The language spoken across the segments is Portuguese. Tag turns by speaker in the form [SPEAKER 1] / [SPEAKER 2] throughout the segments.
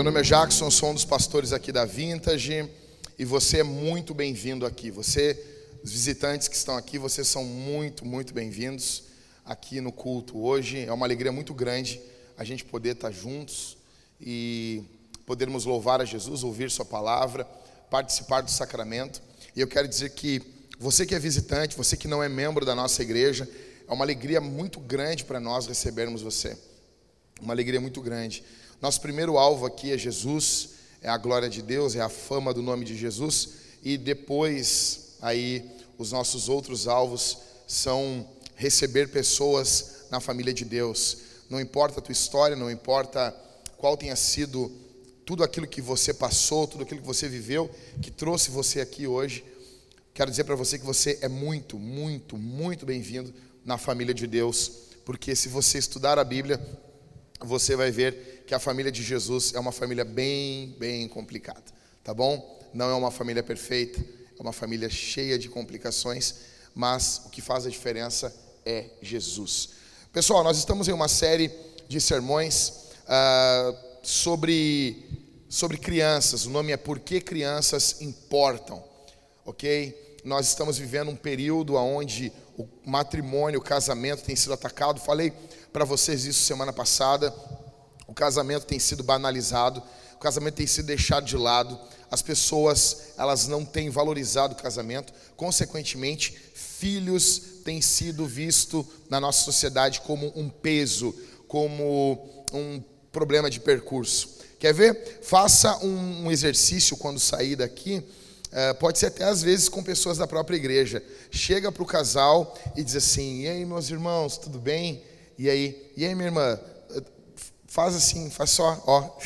[SPEAKER 1] Meu nome é Jackson, sou um dos pastores aqui da Vintage e você é muito bem-vindo aqui. Você, os visitantes que estão aqui, vocês são muito, muito bem-vindos aqui no culto hoje. É uma alegria muito grande a gente poder estar juntos e podermos louvar a Jesus, ouvir Sua palavra, participar do sacramento. E eu quero dizer que você que é visitante, você que não é membro da nossa igreja, é uma alegria muito grande para nós recebermos você. Uma alegria muito grande. Nosso primeiro alvo aqui é Jesus, é a glória de Deus, é a fama do nome de Jesus. E depois, aí, os nossos outros alvos são receber pessoas na família de Deus. Não importa a tua história, não importa qual tenha sido tudo aquilo que você passou, tudo aquilo que você viveu, que trouxe você aqui hoje. Quero dizer para você que você é muito, muito, muito bem-vindo na família de Deus, porque se você estudar a Bíblia, você vai ver que a família de Jesus é uma família bem, bem complicada, tá bom? Não é uma família perfeita, é uma família cheia de complicações, mas o que faz a diferença é Jesus. Pessoal, nós estamos em uma série de sermões uh, sobre, sobre crianças. O nome é Por que Crianças Importam, ok? Nós estamos vivendo um período onde o matrimônio, o casamento tem sido atacado. Falei para vocês isso semana passada. O casamento tem sido banalizado, o casamento tem sido deixado de lado. As pessoas, elas não têm valorizado o casamento. Consequentemente, filhos têm sido visto na nossa sociedade como um peso, como um problema de percurso. Quer ver? Faça um exercício quando sair daqui. Uh, pode ser até às vezes com pessoas da própria igreja. Chega para o casal e diz assim: E aí, meus irmãos, tudo bem? E aí, e aí, minha irmã, faz assim, faz só, ó.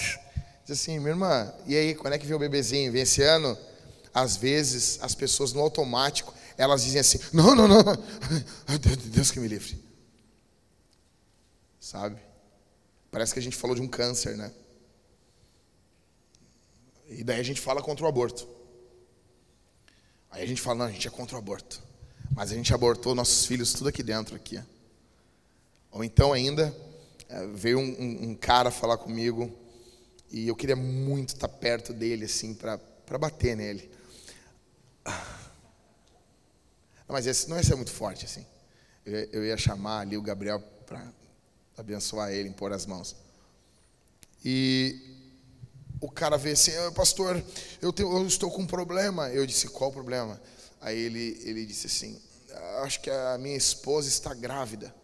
[SPEAKER 1] Diz assim, minha irmã, e aí, quando é que vem o bebezinho? Vem esse ano? Às vezes, as pessoas no automático, elas dizem assim: não, não, não, Deus que me livre. Sabe? Parece que a gente falou de um câncer, né? E daí a gente fala contra o aborto. Aí a gente fala, não, a gente é contra o aborto. Mas a gente abortou nossos filhos tudo aqui dentro, aqui. Ou então ainda, veio um, um, um, cara falar comigo e eu queria muito estar perto dele, assim, para bater nele. Mas esse não ia ser muito forte, assim. Eu, eu ia chamar ali o Gabriel para abençoar ele, impor as mãos. E o cara veio assim, pastor, eu, tenho, eu, estou com um problema. Eu disse, qual o problema? Aí ele, ele disse assim, acho que a minha esposa está grávida.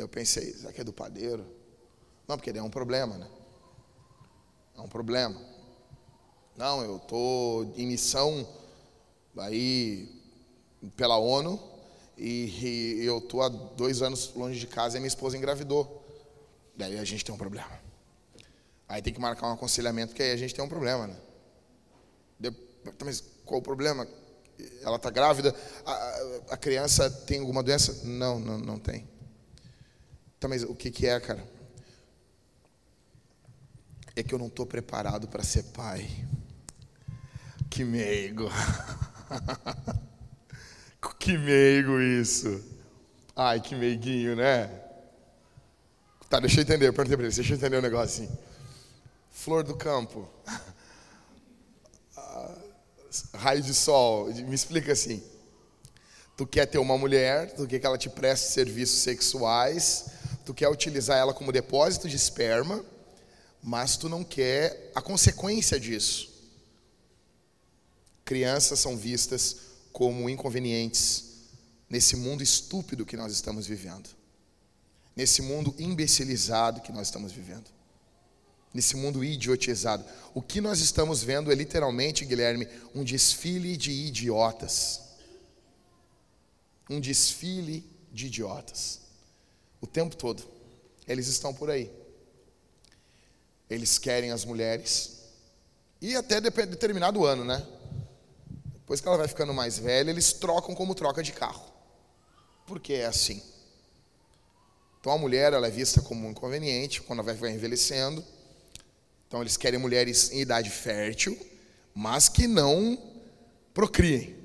[SPEAKER 1] Daí eu pensei, será que é do padeiro? Não, porque é um problema, né? É um problema. Não, eu estou em missão aí pela ONU e, e eu estou há dois anos longe de casa e minha esposa engravidou. Daí a gente tem um problema. Aí tem que marcar um aconselhamento, porque aí a gente tem um problema, né? Deu, mas qual o problema? Ela está grávida? A, a, criança tem alguma doença? Não, não, não tem. Tá, mas o que, que é, cara? É que eu não estou preparado para ser pai. Que meigo. que meigo isso. Ai, que meiguinho, né? Tá, deixa eu entender. Perguntei para ele, deixa eu entender um negócio assim. Flor do campo. Raio de sol. Me explica assim. Tu quer ter uma mulher, tu quer que ela te preste serviços sexuais, tu quer utilizar ela como depósito de esperma, mas tu não quer a consequência disso. Crianças são vistas como inconvenientes nesse mundo estúpido que nós estamos vivendo, nesse mundo imbecilizado que nós estamos vivendo, nesse mundo idiotizado. O que nós estamos vendo é literalmente, Guilherme, um desfile de idiotas. Um desfile de idiotas o tempo todo. Eles estão por aí. Eles querem as mulheres. E até determinado ano, né? Depois que ela vai ficando mais velha, eles trocam como troca de carro. Porque é assim. Então a mulher ela é vista como um inconveniente quando ela vai envelhecendo. Então eles querem mulheres em idade fértil, mas que não procriem.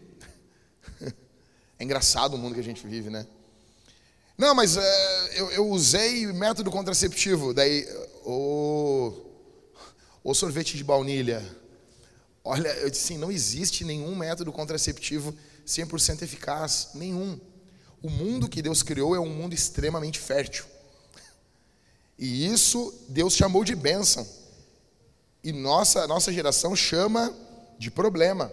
[SPEAKER 1] É engraçado o mundo que a gente vive, né? Não, mas é, eu, eu, usei método contraceptivo. Daí, ou sorvete de baunilha. Olha, eu disse assim, não existe nenhum método contraceptivo 100% eficaz, nenhum. O mundo que Deus criou é um mundo extremamente fértil. E isso Deus chamou de bênção. E nossa, nossa geração chama de problema.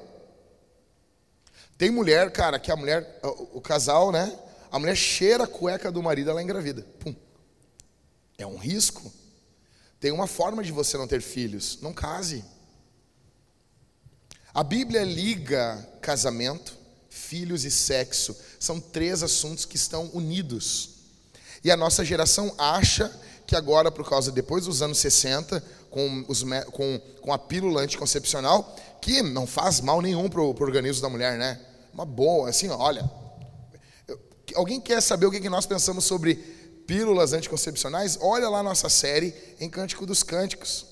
[SPEAKER 1] Tem mulher, cara, que a mulher, o, o casal, né? A mulher cheira a cueca do marido, ela engravida. Pum. É um risco. Tem uma forma de você não ter filhos. Não case. A Bíblia liga casamento, filhos e sexo. São três assuntos que estão unidos. E a nossa geração acha que agora, por causa, depois dos anos 60, com, os, com, com a pílula anticoncepcional, que não faz mal nenhum para o organismo da mulher, né? Uma boa, assim, olha. Alguém quer saber o que nós pensamos sobre pílulas anticoncepcionais? Olha lá nossa série em Cântico dos Cânticos.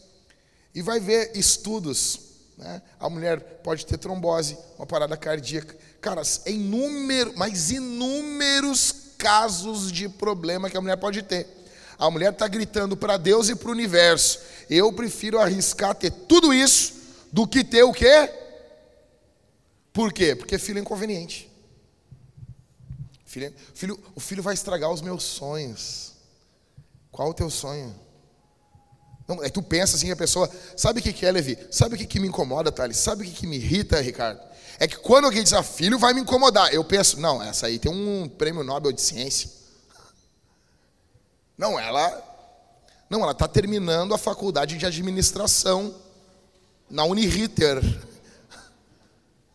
[SPEAKER 1] E vai ver estudos. Né? A mulher pode ter trombose, uma parada cardíaca. Cara, número, mas inúmeros casos de problema que a mulher pode ter. A mulher está gritando para Deus e para o universo. Eu prefiro arriscar ter tudo isso do que ter o quê? Por quê? Porque filho é inconveniente. Filho, filho, o filho vai estragar os meus sonhos. Qual o teu sonho? Não, aí tu pensa assim, a pessoa, sabe o que, que é, Levi? Sabe o que, que me incomoda, Thales? Sabe o que, que me irrita, Ricardo? É que quando alguém diz, ah, filho vai me incomodar, eu penso, não, essa aí tem um prêmio Nobel de ciência. Não, ela não, ela está terminando a faculdade de administração na Uniriter.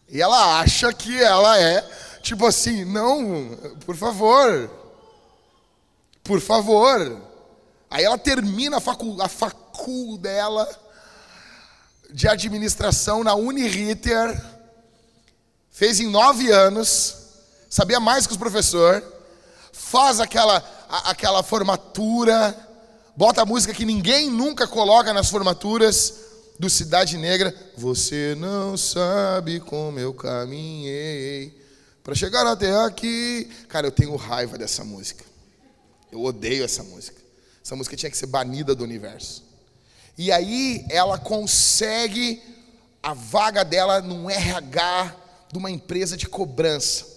[SPEAKER 1] E ela acha que ela é, tipo assim, não, por favor. Por favor. Aí ela termina a facul, a facul dela de administração na Uniriter. Fez em nove anos, sabia mais que os professores, faz aquela a, aquela formatura, bota a música que ninguém nunca coloca nas formaturas do Cidade Negra. Você não sabe como eu caminhei para chegar até aqui. Cara, eu tenho raiva dessa música. Eu odeio essa música. Essa música tinha que ser banida do universo. E aí ela consegue a vaga dela num RH de uma empresa de cobrança.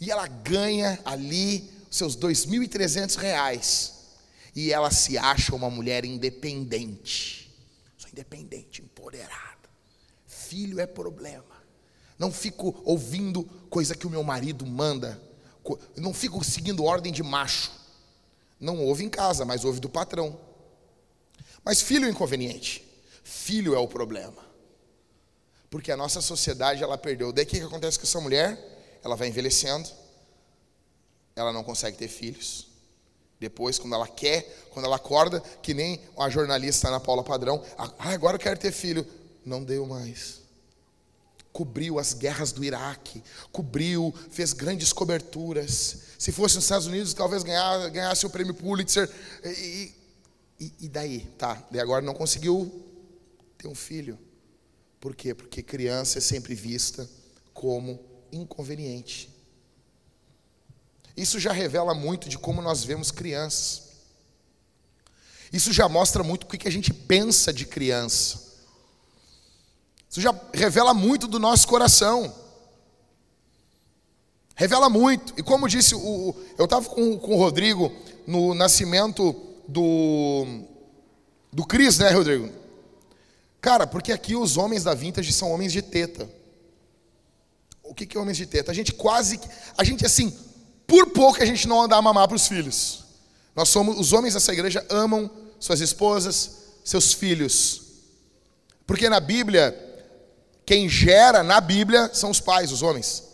[SPEAKER 1] E ela ganha ali seus 2.300 reais e ela se acha uma mulher independente. Sou independente, empoderada. Filho é problema. Não fico ouvindo coisa que o meu marido manda. Não fico seguindo ordem de macho. Não ouve em casa, mas ouve do patrão. Mas filho é inconveniente. Filho é o problema. Porque a nossa sociedade ela perdeu. Daí o que acontece com essa mulher? Ela vai envelhecendo ela não consegue ter filhos. Depois, quando ela quer, quando ela acorda, que nem a jornalista Ana Paula Padrão, ah, agora eu quero ter filho. Não deu mais. Cobriu as guerras do Iraque, cobriu, fez grandes coberturas. Se fosse nos Estados Unidos, talvez ganhasse, ganhasse o prêmio Pulitzer. E, e, e daí? Tá, daí agora não conseguiu ter um filho. Por quê? Porque criança é sempre vista como inconveniente. Isso já revela muito de como nós vemos crianças. Isso já mostra muito o que a gente pensa de criança. Isso já revela muito do nosso coração. Revela muito. E como disse, o, eu estava com, com o Rodrigo no nascimento do, do Cris, né, Rodrigo? Cara, porque aqui os homens da vintage são homens de teta. O que, que é homens de teta? A gente quase. A gente, assim, por pouco a gente não anda a mamar para os filhos. Nós somos, os homens dessa igreja amam suas esposas, seus filhos. Porque na Bíblia, quem gera na Bíblia são os pais, os homens.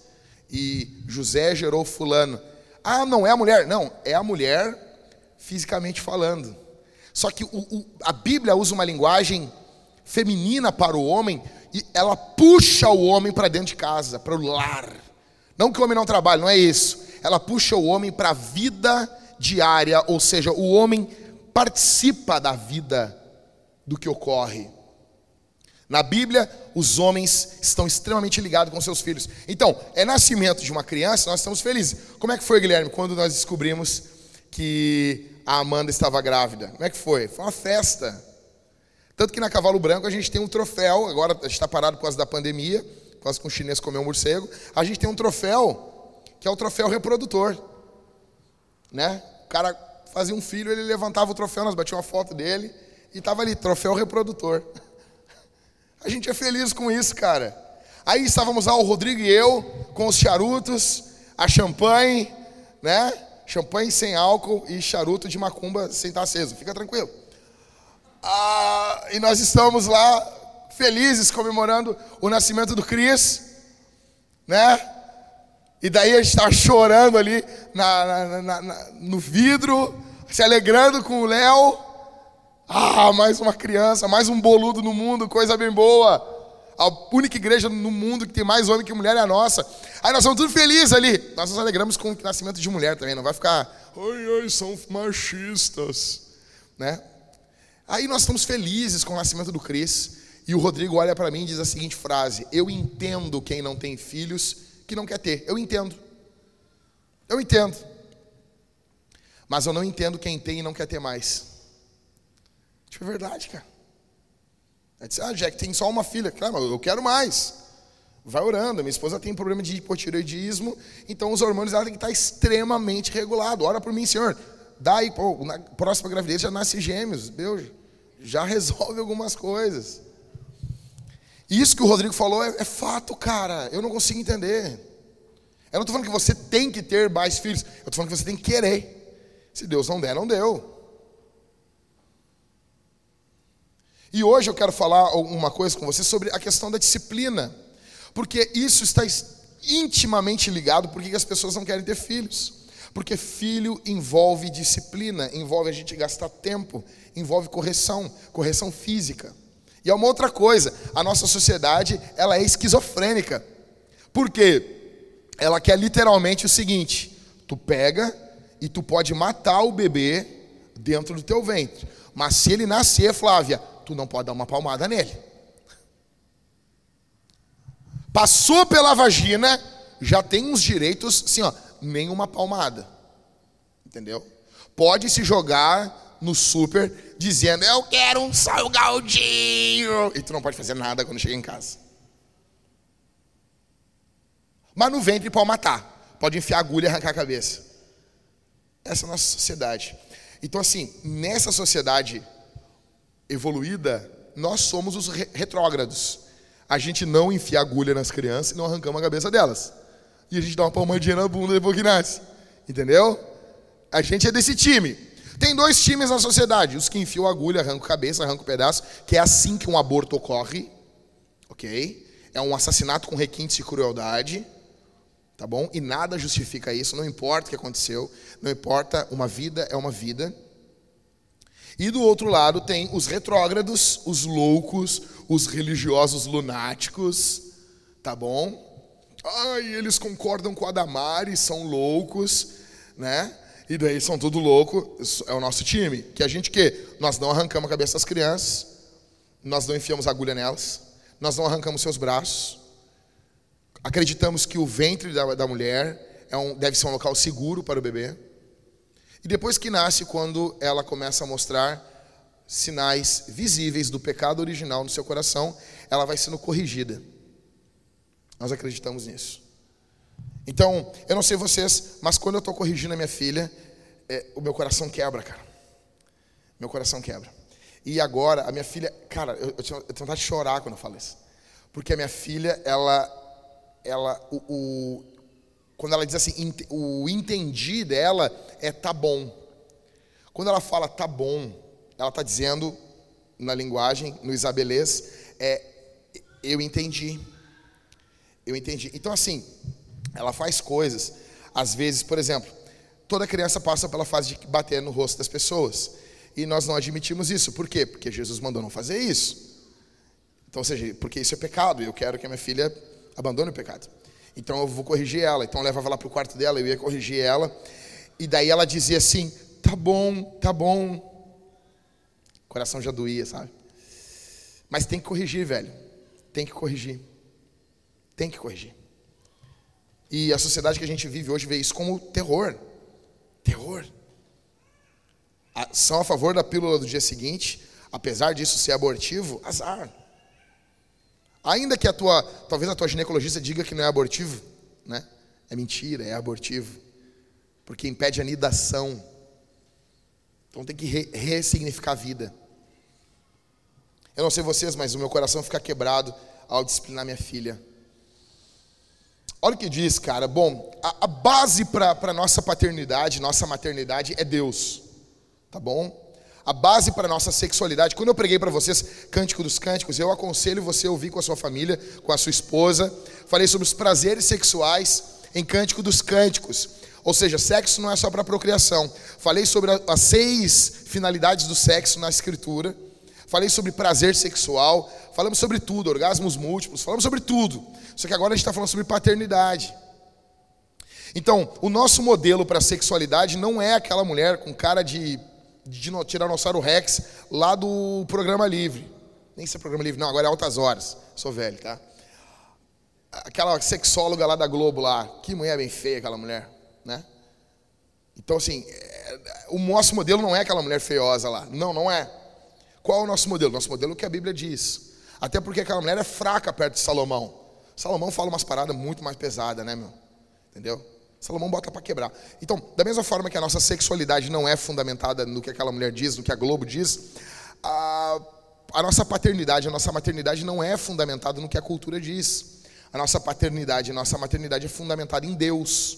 [SPEAKER 1] E José gerou fulano. Ah, não é a mulher? Não, é a mulher fisicamente falando. Só que o, o, a Bíblia usa uma linguagem feminina para o homem e ela puxa o homem para dentro de casa, para o lar. Não que o homem não trabalhe, não é isso ela puxa o homem para a vida diária, ou seja, o homem participa da vida do que ocorre. Na Bíblia, os homens estão extremamente ligados com seus filhos. Então, é nascimento de uma criança, nós estamos felizes. Como é que foi, Guilherme, quando nós descobrimos que a Amanda estava grávida? Como é que foi? Foi uma festa. Tanto que na Cavalo Branco a gente tem um troféu, agora a gente está parado por causa da pandemia, por causa que um chinês comeu um morcego. A gente tem um troféu, que é o troféu reprodutor. Né? O cara fazia um filho, ele levantava o troféu, nós batíamos uma foto dele e estava ali, troféu reprodutor. A gente é feliz com isso, cara. Aí estávamos lá, o Rodrigo e eu, com os charutos, a champanhe, né? Champanhe sem álcool e charuto de macumba sem estar aceso. Fica tranquilo. Ah, e nós estamos lá felizes comemorando o nascimento do Cris, né? E daí a gente está chorando ali na, na, na, no vidro, se alegrando com o Léo. Ah, mais uma criança, mais um boludo no mundo, coisa bem boa. A única igreja no mundo que tem mais homem que mulher é a nossa. Aí nós somos tudo felizes ali. Nós nos alegramos com o nascimento de mulher também. Não vai ficar, ai, ai, são machistas. Né? Aí nós estamos felizes com o nascimento do Cris. E o Rodrigo olha para mim e diz a seguinte frase: Eu entendo quem não tem filhos que não quer ter. Eu entendo. Eu entendo. Mas eu não entendo quem tem e não quer ter mais. Isso é verdade, cara. Aí disse, ah, Jack, tem só uma filha. Claro, eu quero mais. Vai orando. Minha esposa tem problema de hipotireoidismo, então os hormônios dela tem que estar extremamente regulado. Ora por mim, Senhor. Daí, pô, na próxima gravidez já nasce gêmeos. Deus, já resolve algumas coisas. Isso que o Rodrigo falou é, é fato, cara. Eu não consigo entender. Eu não estou falando que você tem que ter mais filhos. Eu estou falando que você tem que querer. Se Deus não der, não deu. E hoje eu quero falar uma coisa com você sobre a questão da disciplina. Porque isso está intimamente ligado por que as pessoas não querem ter filhos. Porque filho envolve disciplina, envolve a gente gastar tempo, envolve correção, correção física. E é uma outra coisa, a nossa sociedade, ela é esquizofrênica. Por quê? Ela quer literalmente o seguinte: tu pega e tu pode matar o bebê dentro do teu ventre. Mas se ele nascer, Flávia, tu não pode dar uma palmada nele. Passou pela vagina, já tem uns direitos, assim, ó, nenhuma palmada. Entendeu? Pode se jogar no super dizendo: Eu quero um salgadinho. E tu não pode fazer nada quando chega em casa. Mas no ventre pode matar. Pode enfiar agulha e arrancar a cabeça. Essa é a nossa sociedade. Então, assim, nessa sociedade evoluída, nós somos os retrógrados. A gente não enfia agulha nas crianças e não arrancamos a cabeça delas. E a gente dá uma palmadinha na bunda depois que nasce. Entendeu? A gente é desse time. Tem dois times na sociedade: os que enfiam agulha, arrancam cabeça, arrancam pedaço, que é assim que um aborto ocorre, ok? É um assassinato com requintes de crueldade, tá bom? E nada justifica isso, não importa o que aconteceu, não importa, uma vida é uma vida. E do outro lado tem os retrógrados, os loucos, os religiosos lunáticos, tá bom? Ai, eles concordam com a Damares, são loucos, né? E daí são tudo louco, é o nosso time. Que a gente que nós não arrancamos a cabeça das crianças, nós não enfiamos agulha nelas, nós não arrancamos seus braços. Acreditamos que o ventre da, da mulher é um, deve ser um local seguro para o bebê. E depois que nasce, quando ela começa a mostrar sinais visíveis do pecado original no seu coração, ela vai sendo corrigida. Nós acreditamos nisso. Então, eu não sei vocês, mas quando eu estou corrigindo a minha filha, é, o meu coração quebra, cara. Meu coração quebra. E agora, a minha filha, cara, eu, eu, tenho, eu vontade de chorar quando eu falo isso. Porque a minha filha, ela, ela o, o quando ela diz assim, o entendi dela é tá bom. Quando ela fala tá bom, ela está dizendo, na linguagem, no isabelês, é eu entendi. Eu entendi. Então, assim, ela faz coisas. Às vezes, por exemplo, toda criança passa pela fase de bater no rosto das pessoas. E nós não admitimos isso. Por quê? Porque Jesus mandou não fazer isso. Então, ou seja, porque isso é pecado. E eu quero que a minha filha abandone o pecado. Então eu vou corrigir ela. Então eu levava lá para o quarto dela, eu ia corrigir ela. E daí ela dizia assim: tá bom, tá bom. O coração já doía, sabe? Mas tem que corrigir, velho. Tem que corrigir. Tem que corrigir. E a sociedade que a gente vive hoje vê isso como terror. Terror. São a favor da pílula do dia seguinte, apesar disso ser abortivo, azar. Ainda que a tua, talvez a tua ginecologista diga que não é abortivo, né? É mentira, é abortivo. Porque impede a nidação. Então tem que re ressignificar a vida. Eu não sei vocês, mas o meu coração fica quebrado ao disciplinar minha filha. Olha o que diz, cara. Bom, a, a base para a nossa paternidade, nossa maternidade é Deus. Tá bom? A base para a nossa sexualidade. Quando eu preguei para vocês Cântico dos Cânticos, eu aconselho você a ouvir com a sua família, com a sua esposa. Falei sobre os prazeres sexuais em Cântico dos Cânticos. Ou seja, sexo não é só para procriação. Falei sobre as seis finalidades do sexo na Escritura. Falei sobre prazer sexual. Falamos sobre tudo, orgasmos múltiplos. Falamos sobre tudo. Só que agora a gente está falando sobre paternidade. Então, o nosso modelo para sexualidade não é aquela mulher com cara de, de Tiranossauro Rex lá do programa livre. Nem se é programa livre, não, agora é altas horas. Sou velho, tá? Aquela sexóloga lá da Globo lá. Que mulher bem feia aquela mulher né? Então, assim, é, o nosso modelo não é aquela mulher feiosa lá. Não, não é. Qual é o nosso modelo? Nosso modelo é o que a Bíblia diz. Até porque aquela mulher é fraca perto de Salomão. Salomão fala umas paradas muito mais pesadas, né, meu? Entendeu? Salomão bota para quebrar. Então, da mesma forma que a nossa sexualidade não é fundamentada no que aquela mulher diz, no que a Globo diz, a, a nossa paternidade, a nossa maternidade não é fundamentada no que a cultura diz. A nossa paternidade, a nossa maternidade é fundamentada em Deus.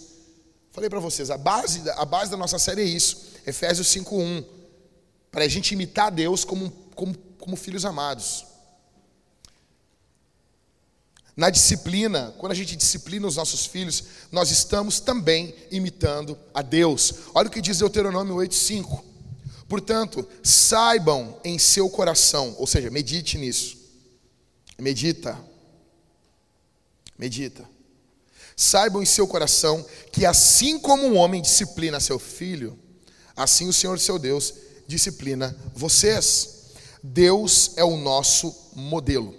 [SPEAKER 1] Falei para vocês, a base, a base da nossa série é isso. Efésios 5.1. Para a gente imitar Deus como, como, como filhos amados. Na disciplina, quando a gente disciplina os nossos filhos, nós estamos também imitando a Deus. Olha o que diz Deuteronômio 8,5. Portanto, saibam em seu coração, ou seja, medite nisso. Medita. Medita. Saibam em seu coração que assim como um homem disciplina seu filho, assim o Senhor seu Deus disciplina vocês. Deus é o nosso modelo.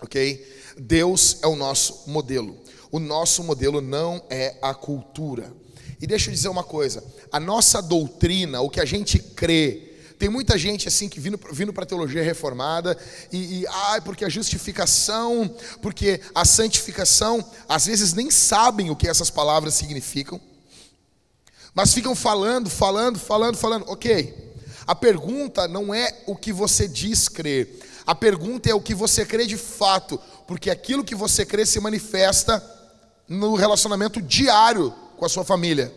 [SPEAKER 1] OK? Deus é o nosso modelo. O nosso modelo não é a cultura. E deixa eu dizer uma coisa: a nossa doutrina, o que a gente crê, tem muita gente assim que vindo, vindo para a teologia reformada e, e ah, porque a justificação, porque a santificação, às vezes nem sabem o que essas palavras significam, mas ficam falando, falando, falando, falando. Ok, a pergunta não é o que você diz crer, a pergunta é o que você crê de fato, porque aquilo que você crê se manifesta no relacionamento diário com a sua família.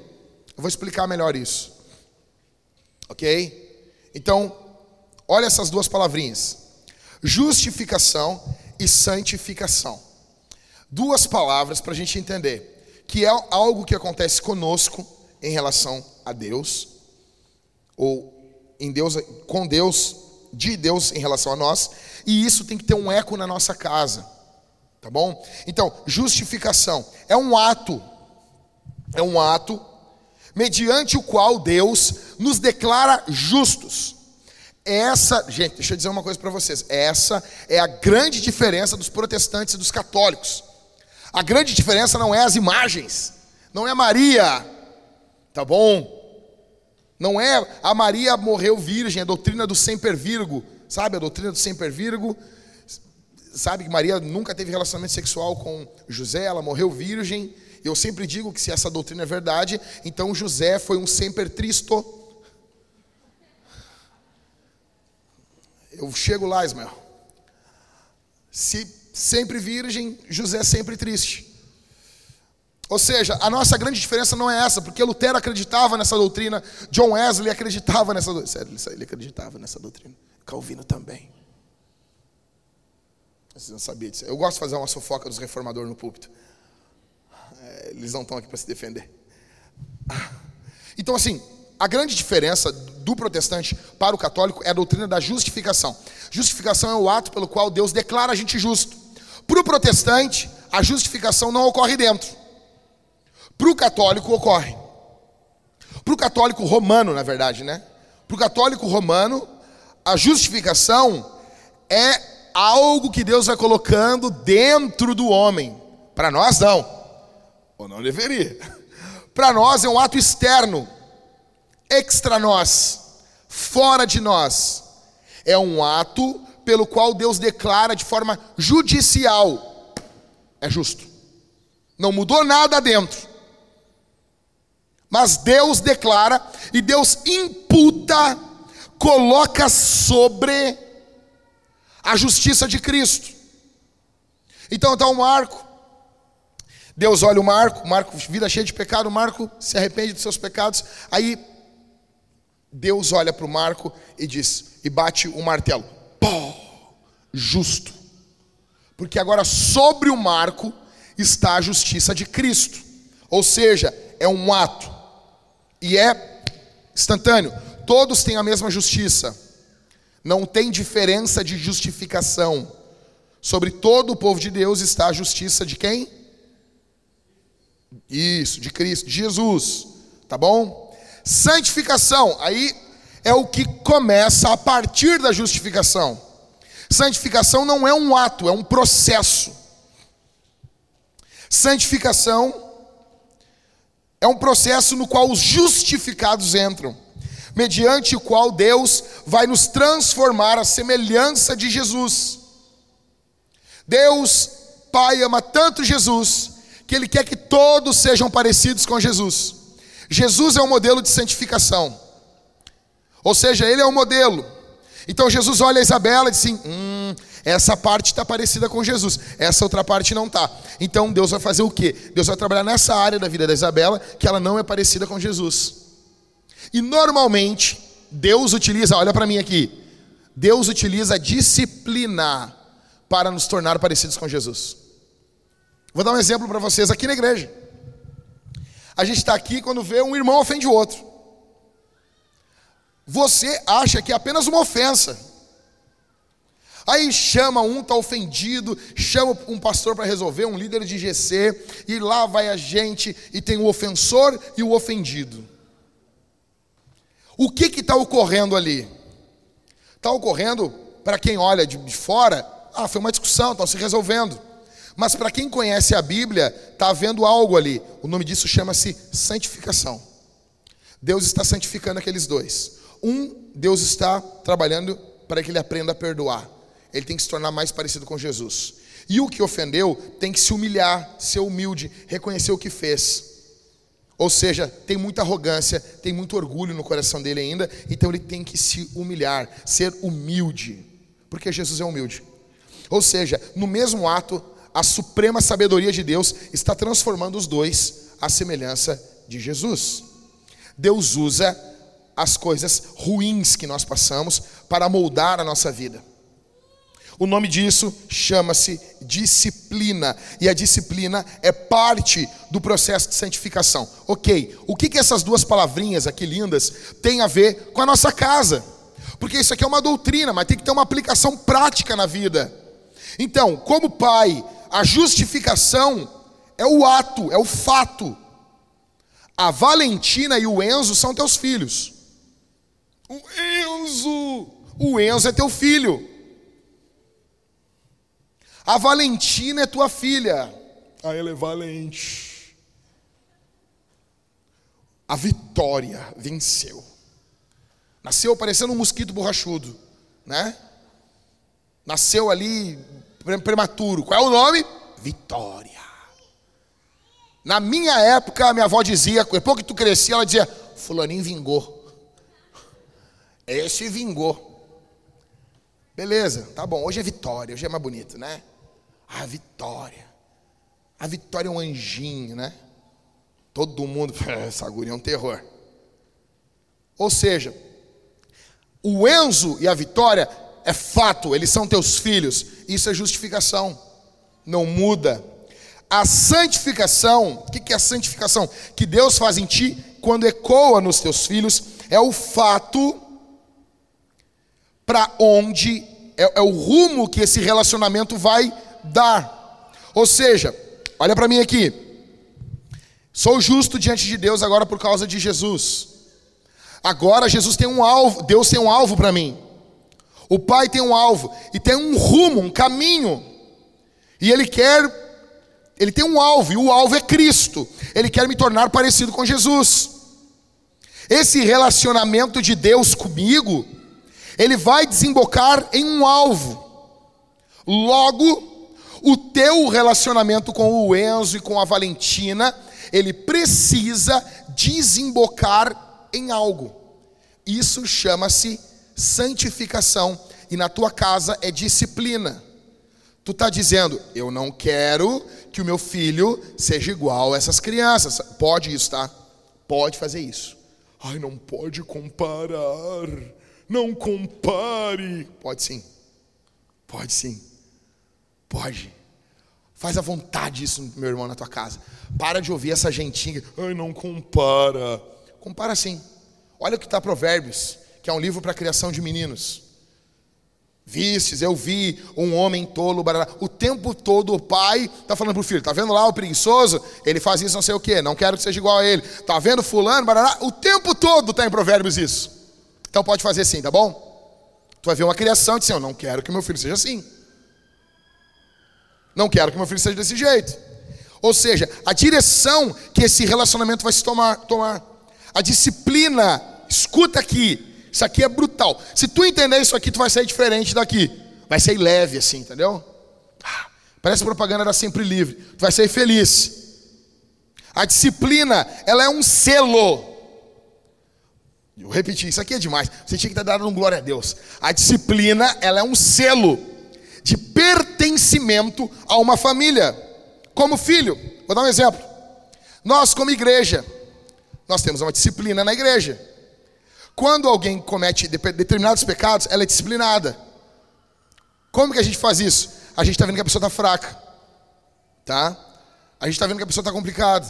[SPEAKER 1] Eu vou explicar melhor isso. Ok? Então, olha essas duas palavrinhas: justificação e santificação. Duas palavras para a gente entender que é algo que acontece conosco em relação a Deus, ou em Deus, com Deus, de Deus em relação a nós, e isso tem que ter um eco na nossa casa, tá bom? Então, justificação é um ato, é um ato mediante o qual Deus nos declara justos. Essa, gente, deixa eu dizer uma coisa para vocês. Essa é a grande diferença dos protestantes e dos católicos. A grande diferença não é as imagens, não é Maria, tá bom? Não é a Maria morreu virgem, a doutrina do semper virgo, sabe? A doutrina do semper virgo, sabe que Maria nunca teve relacionamento sexual com José, ela morreu virgem. Eu sempre digo que se essa doutrina é verdade, então José foi um sempre tristo. Eu chego lá, Ismael. Se sempre virgem, José sempre triste. Ou seja, a nossa grande diferença não é essa, porque Lutero acreditava nessa doutrina, John Wesley acreditava nessa doutrina. Sério, ele acreditava nessa doutrina. Calvino também. Vocês não sabiam disso. Eu gosto de fazer uma fofoca dos reformadores no púlpito. É, eles não estão aqui para se defender. Então, assim, a grande diferença do protestante para o católico é a doutrina da justificação. Justificação é o ato pelo qual Deus declara a gente justo. Para o protestante, a justificação não ocorre dentro. Para o católico, ocorre. Para o católico romano, na verdade, né? Para o católico romano, a justificação é algo que Deus vai colocando dentro do homem. Para nós, não. Ou não deveria. Para nós é um ato externo, extra nós, fora de nós. É um ato pelo qual Deus declara de forma judicial. É justo. Não mudou nada dentro. Mas Deus declara e Deus imputa, coloca sobre a justiça de Cristo. Então está o Marco. Deus olha o Marco, Marco, vida cheia de pecado, Marco se arrepende dos seus pecados. Aí Deus olha para o Marco e diz, e bate o martelo. Justo. Porque agora sobre o Marco está a justiça de Cristo. Ou seja, é um ato. E é instantâneo. Todos têm a mesma justiça. Não tem diferença de justificação. Sobre todo o povo de Deus está a justiça de quem? Isso, de Cristo, de Jesus. Tá bom? Santificação, aí é o que começa a partir da justificação. Santificação não é um ato, é um processo. Santificação é um processo no qual os justificados entram, mediante o qual Deus vai nos transformar à semelhança de Jesus. Deus, Pai, ama tanto Jesus, que Ele quer que todos sejam parecidos com Jesus. Jesus é um modelo de santificação, ou seja, Ele é o um modelo. Então Jesus olha a Isabela e diz assim: hum, essa parte está parecida com Jesus, essa outra parte não está. Então Deus vai fazer o quê? Deus vai trabalhar nessa área da vida da Isabela que ela não é parecida com Jesus. E normalmente Deus utiliza, olha para mim aqui, Deus utiliza disciplina para nos tornar parecidos com Jesus. Vou dar um exemplo para vocês aqui na igreja. A gente está aqui quando vê um irmão ofende o outro. Você acha que é apenas uma ofensa. Aí chama um, está ofendido, chama um pastor para resolver, um líder de GC, e lá vai a gente e tem o ofensor e o ofendido. O que está ocorrendo ali? Está ocorrendo, para quem olha de, de fora, ah, foi uma discussão, estão se resolvendo. Mas para quem conhece a Bíblia, está havendo algo ali. O nome disso chama-se santificação. Deus está santificando aqueles dois. Um, Deus está trabalhando para que ele aprenda a perdoar ele tem que se tornar mais parecido com Jesus. E o que ofendeu tem que se humilhar, ser humilde, reconhecer o que fez. Ou seja, tem muita arrogância, tem muito orgulho no coração dele ainda, então ele tem que se humilhar, ser humilde, porque Jesus é humilde. Ou seja, no mesmo ato, a suprema sabedoria de Deus está transformando os dois à semelhança de Jesus. Deus usa as coisas ruins que nós passamos para moldar a nossa vida. O nome disso chama-se disciplina. E a disciplina é parte do processo de santificação. Ok, o que, que essas duas palavrinhas aqui lindas têm a ver com a nossa casa? Porque isso aqui é uma doutrina, mas tem que ter uma aplicação prática na vida. Então, como pai, a justificação é o ato, é o fato. A Valentina e o Enzo são teus filhos. O Enzo, o Enzo é teu filho. A Valentina é tua filha. Ah, ela é valente. A Vitória venceu. Nasceu parecendo um mosquito borrachudo, né? Nasceu ali prematuro. Qual é o nome? Vitória. Na minha época, a minha avó dizia, depois que tu crescia, ela dizia: Fulaninho vingou. Esse vingou. Beleza, tá bom. Hoje é vitória, hoje é mais bonito, né? A vitória. A vitória é um anjinho, né? Todo mundo, essa guria é um terror. Ou seja, o Enzo e a Vitória é fato, eles são teus filhos. Isso é justificação. Não muda. A santificação, o que é a santificação? Que Deus faz em ti quando ecoa nos teus filhos, é o fato para onde, é, é o rumo que esse relacionamento vai dar. Ou seja, olha para mim aqui. Sou justo diante de Deus agora por causa de Jesus. Agora Jesus tem um alvo, Deus tem um alvo para mim. O Pai tem um alvo e tem um rumo, um caminho. E ele quer ele tem um alvo, e o alvo é Cristo. Ele quer me tornar parecido com Jesus. Esse relacionamento de Deus comigo, ele vai desembocar em um alvo. Logo, o teu relacionamento com o Enzo e com a Valentina, ele precisa desembocar em algo. Isso chama-se santificação. E na tua casa é disciplina. Tu está dizendo, eu não quero que o meu filho seja igual a essas crianças. Pode isso, tá? Pode fazer isso. Ai, não pode comparar. Não compare. Pode sim. Pode sim. Pode. Faz à vontade isso, meu irmão, na tua casa. Para de ouvir essa gentinha. Ai, não compara. Compara sim. Olha o que está Provérbios, que é um livro para a criação de meninos. Vistes, eu vi um homem tolo, barará. o tempo todo o pai está falando para o filho, está vendo lá o preguiçoso? Ele faz isso não sei o que, não quero que seja igual a ele. Está vendo fulano, barará? o tempo todo está em provérbios isso. Então pode fazer assim, tá bom? Tu vai ver uma criação e dizer, eu não quero que meu filho seja assim. Não quero que meu filho seja desse jeito. Ou seja, a direção que esse relacionamento vai se tomar, tomar. A disciplina, escuta aqui, isso aqui é brutal. Se tu entender isso aqui, tu vai sair diferente daqui. Vai sair leve assim, entendeu? Ah, parece propaganda da Sempre Livre. Tu vai sair feliz. A disciplina, ela é um selo. Eu repeti, isso aqui é demais. Você tinha que estar dado um glória a Deus. A disciplina, ela é um selo de pertencimento a uma família. Como filho, vou dar um exemplo. Nós, como igreja, nós temos uma disciplina na igreja. Quando alguém comete determinados pecados, ela é disciplinada. Como que a gente faz isso? A gente está vendo que a pessoa está fraca, tá? A gente está vendo que a pessoa está complicada,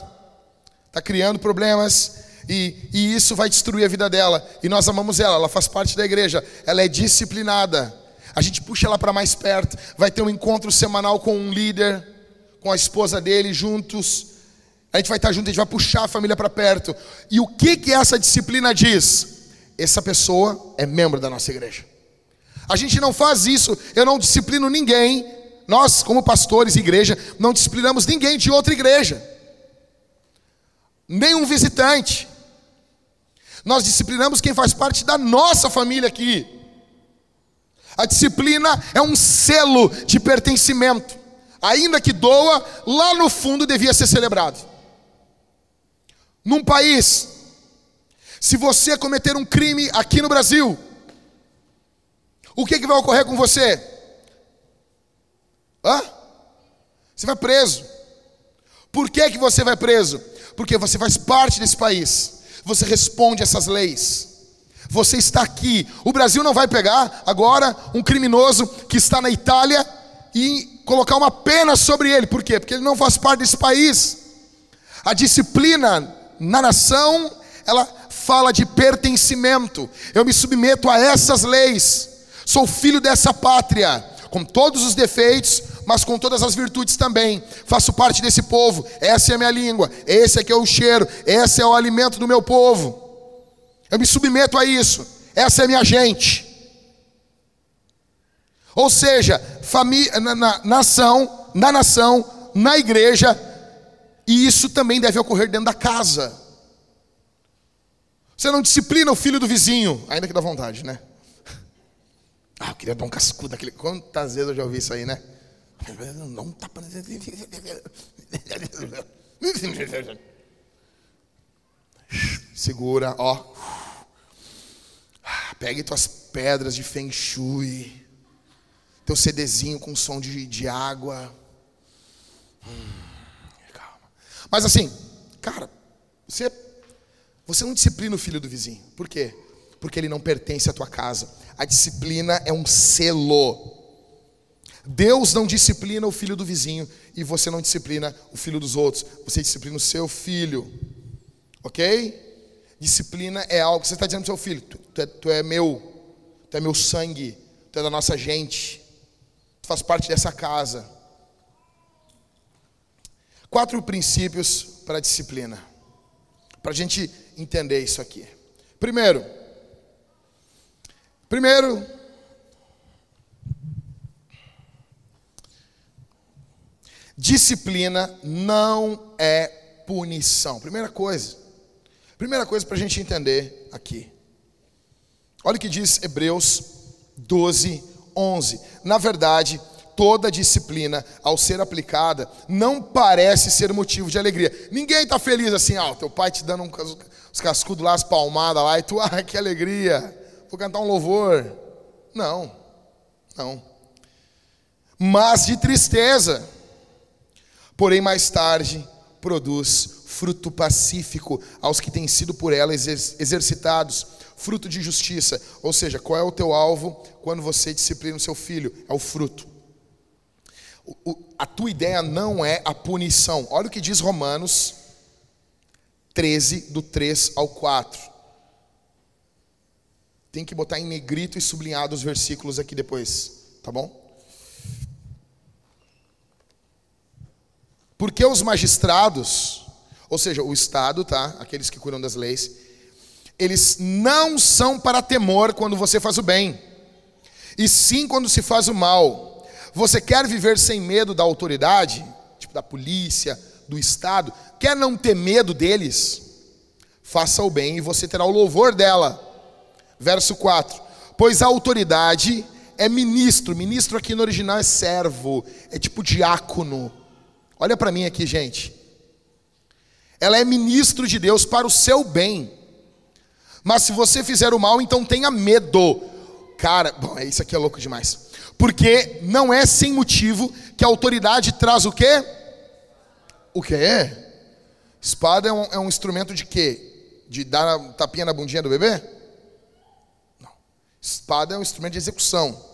[SPEAKER 1] está criando problemas e, e isso vai destruir a vida dela. E nós amamos ela, ela faz parte da igreja, ela é disciplinada. A gente puxa ela para mais perto, vai ter um encontro semanal com um líder, com a esposa dele juntos. A gente vai estar junto, a gente vai puxar a família para perto. E o que que essa disciplina diz? essa pessoa é membro da nossa igreja. A gente não faz isso, eu não disciplino ninguém. Nós, como pastores e igreja, não disciplinamos ninguém de outra igreja. Nenhum visitante. Nós disciplinamos quem faz parte da nossa família aqui. A disciplina é um selo de pertencimento. Ainda que doa, lá no fundo devia ser celebrado. Num país se você cometer um crime aqui no Brasil, o que, que vai ocorrer com você? Hã? Você vai preso. Por que, que você vai preso? Porque você faz parte desse país. Você responde a essas leis. Você está aqui. O Brasil não vai pegar agora um criminoso que está na Itália e colocar uma pena sobre ele. Por quê? Porque ele não faz parte desse país. A disciplina na nação, ela fala de pertencimento. Eu me submeto a essas leis. Sou filho dessa pátria, com todos os defeitos, mas com todas as virtudes também. Faço parte desse povo. Essa é a minha língua, esse aqui é o cheiro, esse é o alimento do meu povo. Eu me submeto a isso. Essa é minha gente. Ou seja, na, na, nação, na nação, na igreja, e isso também deve ocorrer dentro da casa. Você não disciplina o filho do vizinho, ainda que dá vontade, né? Ah, eu queria dar um cascudo daquele. Quantas vezes eu já ouvi isso aí, né? Não tá. Segura, ó. Pegue tuas pedras de feng shui. Teu CDzinho com som de, de água. Hum, calma. Mas assim, cara, você você não disciplina o filho do vizinho. Por quê? Porque ele não pertence à tua casa. A disciplina é um selo. Deus não disciplina o filho do vizinho e você não disciplina o filho dos outros. Você disciplina o seu filho. Ok? Disciplina é algo que você está dizendo para seu filho: tu, tu, é, tu é meu, tu é meu sangue, tu é da nossa gente, tu faz parte dessa casa. Quatro princípios para a disciplina para a gente entender isso aqui. Primeiro, primeiro, disciplina não é punição. Primeira coisa, primeira coisa para a gente entender aqui. Olha o que diz Hebreus 12, 11. Na verdade, toda disciplina, ao ser aplicada, não parece ser motivo de alegria. Ninguém está feliz assim, ah, teu pai te dando um, os cascudos lá, as palmadas lá, e tu, ah, que alegria, vou cantar um louvor. Não, não. Mas de tristeza. Porém, mais tarde, produz fruto pacífico aos que têm sido por ela exercitados, fruto de justiça. Ou seja, qual é o teu alvo quando você disciplina o seu filho? É o fruto. O, o, a tua ideia não é a punição. Olha o que diz Romanos 13, do 3 ao 4. Tem que botar em negrito e sublinhado os versículos aqui depois, tá bom? Porque os magistrados ou seja, o Estado, tá? Aqueles que cuidam das leis, eles não são para temor quando você faz o bem, e sim quando se faz o mal. Você quer viver sem medo da autoridade, tipo da polícia, do Estado, quer não ter medo deles? Faça o bem e você terá o louvor dela. Verso 4: Pois a autoridade é ministro, ministro aqui no original é servo, é tipo diácono. Olha para mim aqui, gente. Ela é ministro de Deus para o seu bem. Mas se você fizer o mal, então tenha medo. Cara, bom, é, isso aqui é louco demais. Porque não é sem motivo que a autoridade traz o quê? O quê? Espada é um, é um instrumento de quê? De dar tapinha na bundinha do bebê? Não. Espada é um instrumento de execução.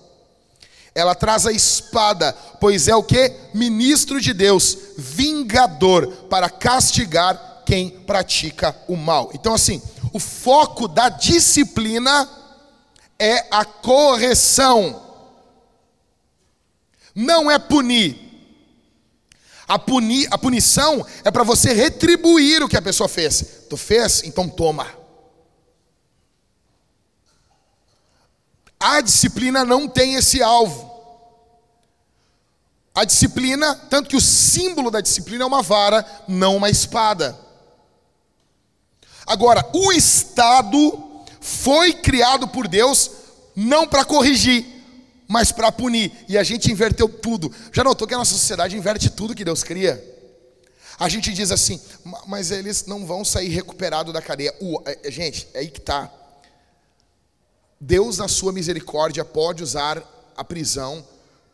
[SPEAKER 1] Ela traz a espada, pois é o que? Ministro de Deus, vingador, para castigar quem pratica o mal. Então, assim, o foco da disciplina é a correção, não é punir. A, puni, a punição é para você retribuir o que a pessoa fez. Tu fez? Então toma. A disciplina não tem esse alvo. A disciplina, tanto que o símbolo da disciplina é uma vara, não uma espada. Agora, o Estado foi criado por Deus não para corrigir, mas para punir. E a gente inverteu tudo. Já notou que a nossa sociedade inverte tudo que Deus cria? A gente diz assim, mas eles não vão sair recuperados da cadeia. É, gente, é aí que está. Deus, na sua misericórdia, pode usar a prisão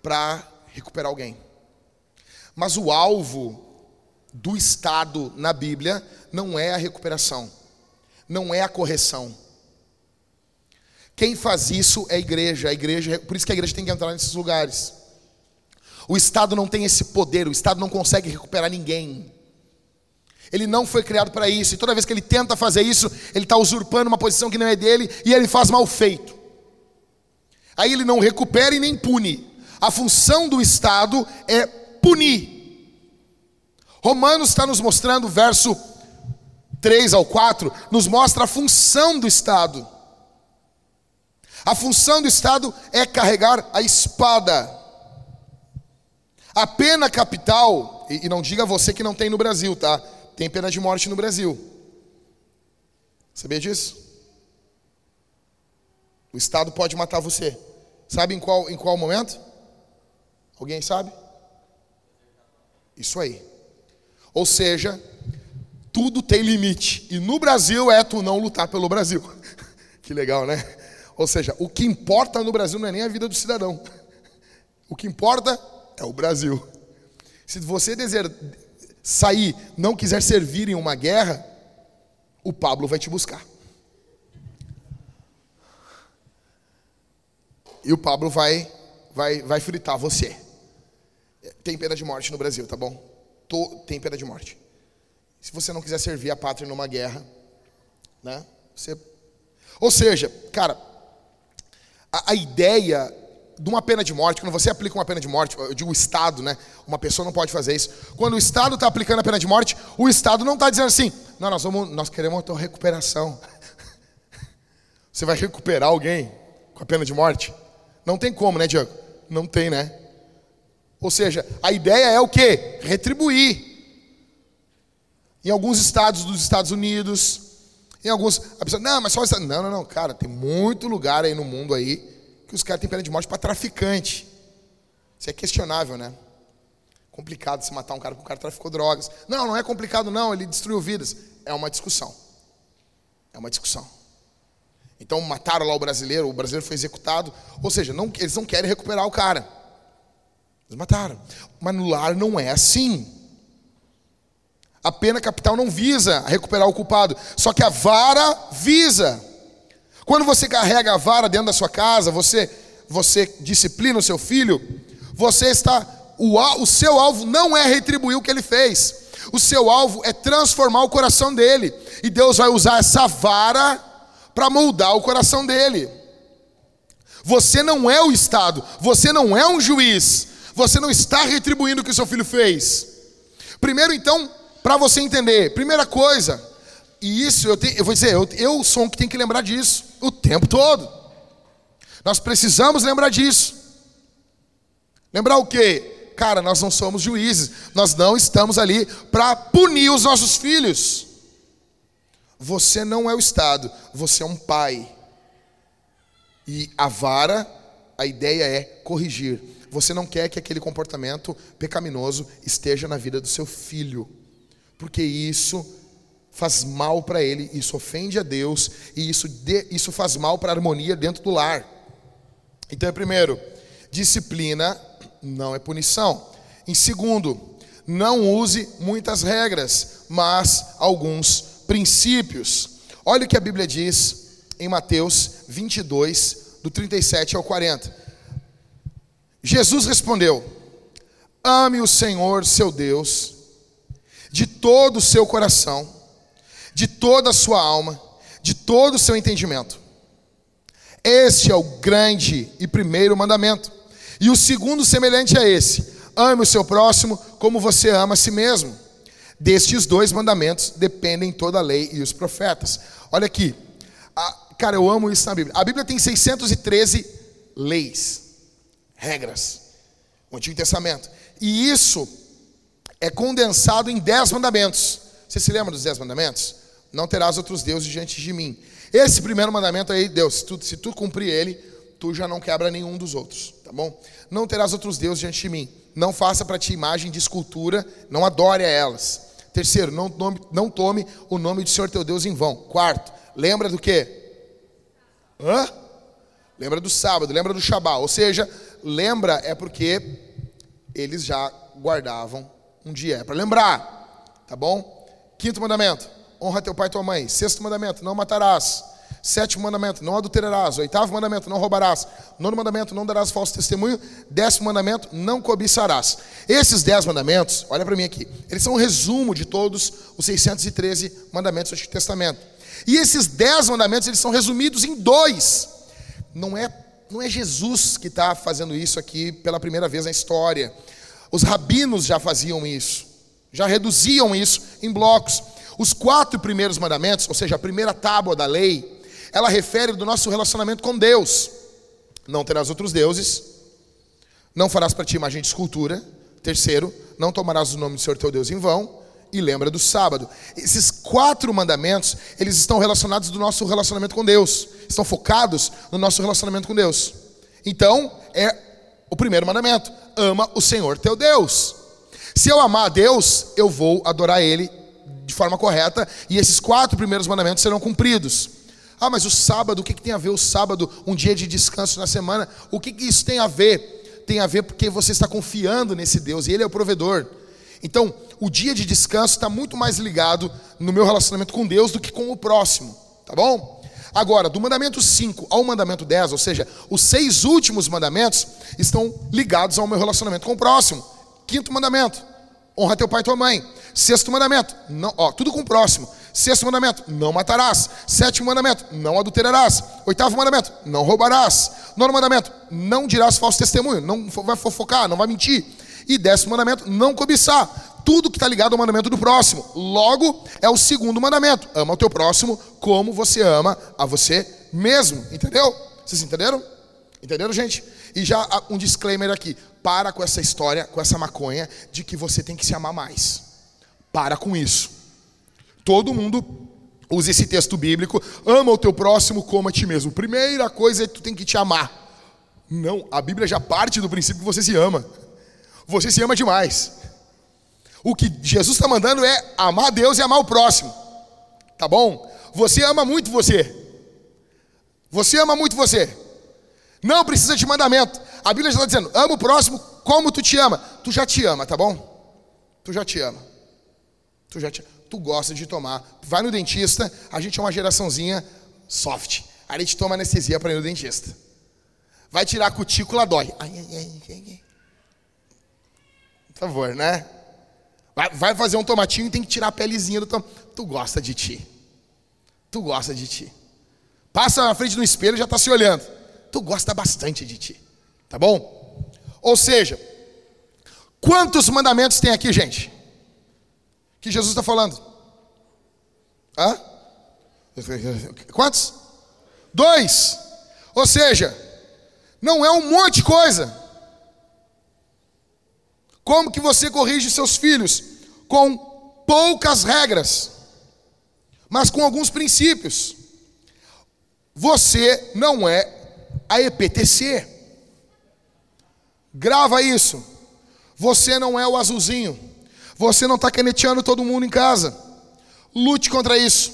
[SPEAKER 1] para recuperar alguém. Mas o alvo do Estado na Bíblia não é a recuperação, não é a correção. Quem faz isso é a igreja, a igreja, por isso que a igreja tem que entrar nesses lugares. O Estado não tem esse poder, o Estado não consegue recuperar ninguém. Ele não foi criado para isso. E toda vez que ele tenta fazer isso, ele está usurpando uma posição que não é dele e ele faz mal feito. Aí ele não recupera e nem pune. A função do Estado é punir. Romanos está nos mostrando, verso 3 ao 4, nos mostra a função do Estado. A função do Estado é carregar a espada. A pena capital, e não diga você que não tem no Brasil, tá? Tem pena de morte no Brasil. Sabia disso? O Estado pode matar você. Sabe em qual, em qual momento? Alguém sabe? Isso aí. Ou seja, tudo tem limite. E no Brasil é tu não lutar pelo Brasil. que legal, né? Ou seja, o que importa no Brasil não é nem a vida do cidadão. O que importa é o Brasil. Se você sair, não quiser servir em uma guerra, o Pablo vai te buscar. E o Pablo vai, vai, vai fritar você. Tem pena de morte no Brasil, tá bom? Tô, tem pena de morte. Se você não quiser servir a pátria numa guerra, né? Você... Ou seja, cara, a, a ideia de uma pena de morte, quando você aplica uma pena de morte, eu digo o Estado, né? Uma pessoa não pode fazer isso. Quando o Estado está aplicando a pena de morte, o Estado não está dizendo assim, não, nós, vamos, nós queremos a tua recuperação. Você vai recuperar alguém com a pena de morte? Não tem como, né, Diego? Não tem, né? Ou seja, a ideia é o quê? Retribuir. Em alguns estados dos Estados Unidos, em alguns. A pessoa, não, mas só. Não, não, não, cara, tem muito lugar aí no mundo aí que os caras têm pena de morte para traficante. Isso é questionável, né? Complicado se matar um cara porque o cara traficou drogas. Não, não é complicado, não, ele destruiu vidas. É uma discussão. É uma discussão. Então mataram lá o brasileiro, o brasileiro foi executado. Ou seja, não, eles não querem recuperar o cara. Eles mataram. Mas no lar não é assim. A pena capital não visa recuperar o culpado, só que a vara visa. Quando você carrega a vara dentro da sua casa, você você disciplina o seu filho, você está o, o seu alvo não é retribuir o que ele fez. O seu alvo é transformar o coração dele. E Deus vai usar essa vara para moldar o coração dele. Você não é o Estado, você não é um juiz, você não está retribuindo o que o seu filho fez. Primeiro, então, para você entender, primeira coisa, e isso eu, eu vou dizer, eu, eu sou um que tem que lembrar disso o tempo todo. Nós precisamos lembrar disso. Lembrar o quê? Cara, nós não somos juízes, nós não estamos ali para punir os nossos filhos. Você não é o Estado, você é um pai. E a vara, a ideia é corrigir. Você não quer que aquele comportamento pecaminoso esteja na vida do seu filho porque isso faz mal para ele, isso ofende a Deus e isso, de, isso faz mal para a harmonia dentro do lar. Então, é primeiro, disciplina não é punição. Em segundo, não use muitas regras, mas alguns princípios. Olha o que a Bíblia diz em Mateus 22, do 37 ao 40. Jesus respondeu: Ame o Senhor seu Deus de todo o seu coração, de toda a sua alma, de todo o seu entendimento. Este é o grande e primeiro mandamento. E o segundo, semelhante a esse: ame o seu próximo como você ama a si mesmo. Destes dois mandamentos dependem toda a lei e os profetas. Olha aqui, a, cara, eu amo isso na Bíblia. A Bíblia tem 613 leis, regras, o Antigo Testamento. E isso é condensado em dez mandamentos. Você se lembra dos dez mandamentos? Não terás outros deuses diante de mim. Esse primeiro mandamento aí, Deus, se tu, se tu cumprir ele, tu já não quebra nenhum dos outros, tá bom? Não terás outros deuses diante de mim. Não faça para ti imagem de escultura, não adore a elas. Terceiro, não, tome, não tome o nome do Senhor teu Deus em vão. Quarto, lembra do quê? Hã? Lembra do sábado, lembra do Shabá. Ou seja, lembra é porque eles já guardavam um dia, é para lembrar, tá bom? Quinto mandamento, honra teu pai e tua mãe. Sexto mandamento, não matarás. Sétimo mandamento, não adulterarás. Oitavo mandamento, não roubarás. Nono mandamento, não darás falso testemunho. Décimo mandamento, não cobiçarás. Esses dez mandamentos, olha para mim aqui, eles são um resumo de todos os 613 mandamentos do Antigo Testamento. E esses dez mandamentos, eles são resumidos em dois. Não é, não é Jesus que está fazendo isso aqui pela primeira vez na história. Os rabinos já faziam isso, já reduziam isso em blocos. Os quatro primeiros mandamentos, ou seja, a primeira tábua da lei, ela refere do nosso relacionamento com Deus. Não terás outros deuses, não farás para ti imagem de escultura. Terceiro, não tomarás o nome do Senhor teu Deus em vão. E lembra do sábado. Esses quatro mandamentos, eles estão relacionados do nosso relacionamento com Deus. Estão focados no nosso relacionamento com Deus. Então, é o primeiro mandamento: ama o Senhor teu Deus. Se eu amar a Deus, eu vou adorar Ele de forma correta, e esses quatro primeiros mandamentos serão cumpridos. Ah, mas o sábado, o que, que tem a ver o sábado, um dia de descanso na semana? O que, que isso tem a ver? Tem a ver porque você está confiando nesse Deus e Ele é o provedor. Então, o dia de descanso está muito mais ligado no meu relacionamento com Deus do que com o próximo, tá bom? Agora, do mandamento 5 ao mandamento 10, ou seja, os seis últimos mandamentos estão ligados ao meu relacionamento com o próximo. Quinto mandamento, honra teu pai e tua mãe. Sexto mandamento, não, ó, tudo com o próximo. Sexto mandamento, não matarás. Sétimo mandamento, não adulterarás. Oitavo mandamento, não roubarás. Nono mandamento, não dirás falso testemunho, não vai fofocar, não vai mentir. E décimo mandamento, não cobiçar tudo que está ligado ao mandamento do próximo. Logo, é o segundo mandamento: ama o teu próximo como você ama a você mesmo. Entendeu? Vocês entenderam? Entenderam, gente? E já um disclaimer aqui: para com essa história, com essa maconha de que você tem que se amar mais. Para com isso. Todo mundo usa esse texto bíblico: ama o teu próximo como a ti mesmo. Primeira coisa é que tu tem que te amar. Não, a Bíblia já parte do princípio que você se ama. Você se ama demais. O que Jesus está mandando é amar Deus e amar o próximo. Tá bom? Você ama muito você. Você ama muito você. Não precisa de mandamento. A Bíblia já está dizendo: ama o próximo como tu te ama. Tu já te ama, tá bom? Tu já te ama. Tu já te Tu gosta de tomar. Vai no dentista, a gente é uma geraçãozinha soft. Aí a gente toma anestesia para ir no dentista. Vai tirar a cutícula, dói. Ai, ai, ai, Por favor, né? Vai, vai, fazer um tomatinho e tem que tirar a pelezinha do tomate. Tu gosta de ti. Tu gosta de ti. Passa na frente do espelho e já está se olhando. Tu gosta bastante de ti. Tá bom? Ou seja, quantos mandamentos tem aqui, gente? Que Jesus está falando? Hã? Quantos? Dois. Ou seja, não é um monte de coisa. Como que você corrige seus filhos? Com poucas regras, mas com alguns princípios. Você não é a EPTC. Grava isso. Você não é o azulzinho. Você não está caneteando todo mundo em casa. Lute contra isso.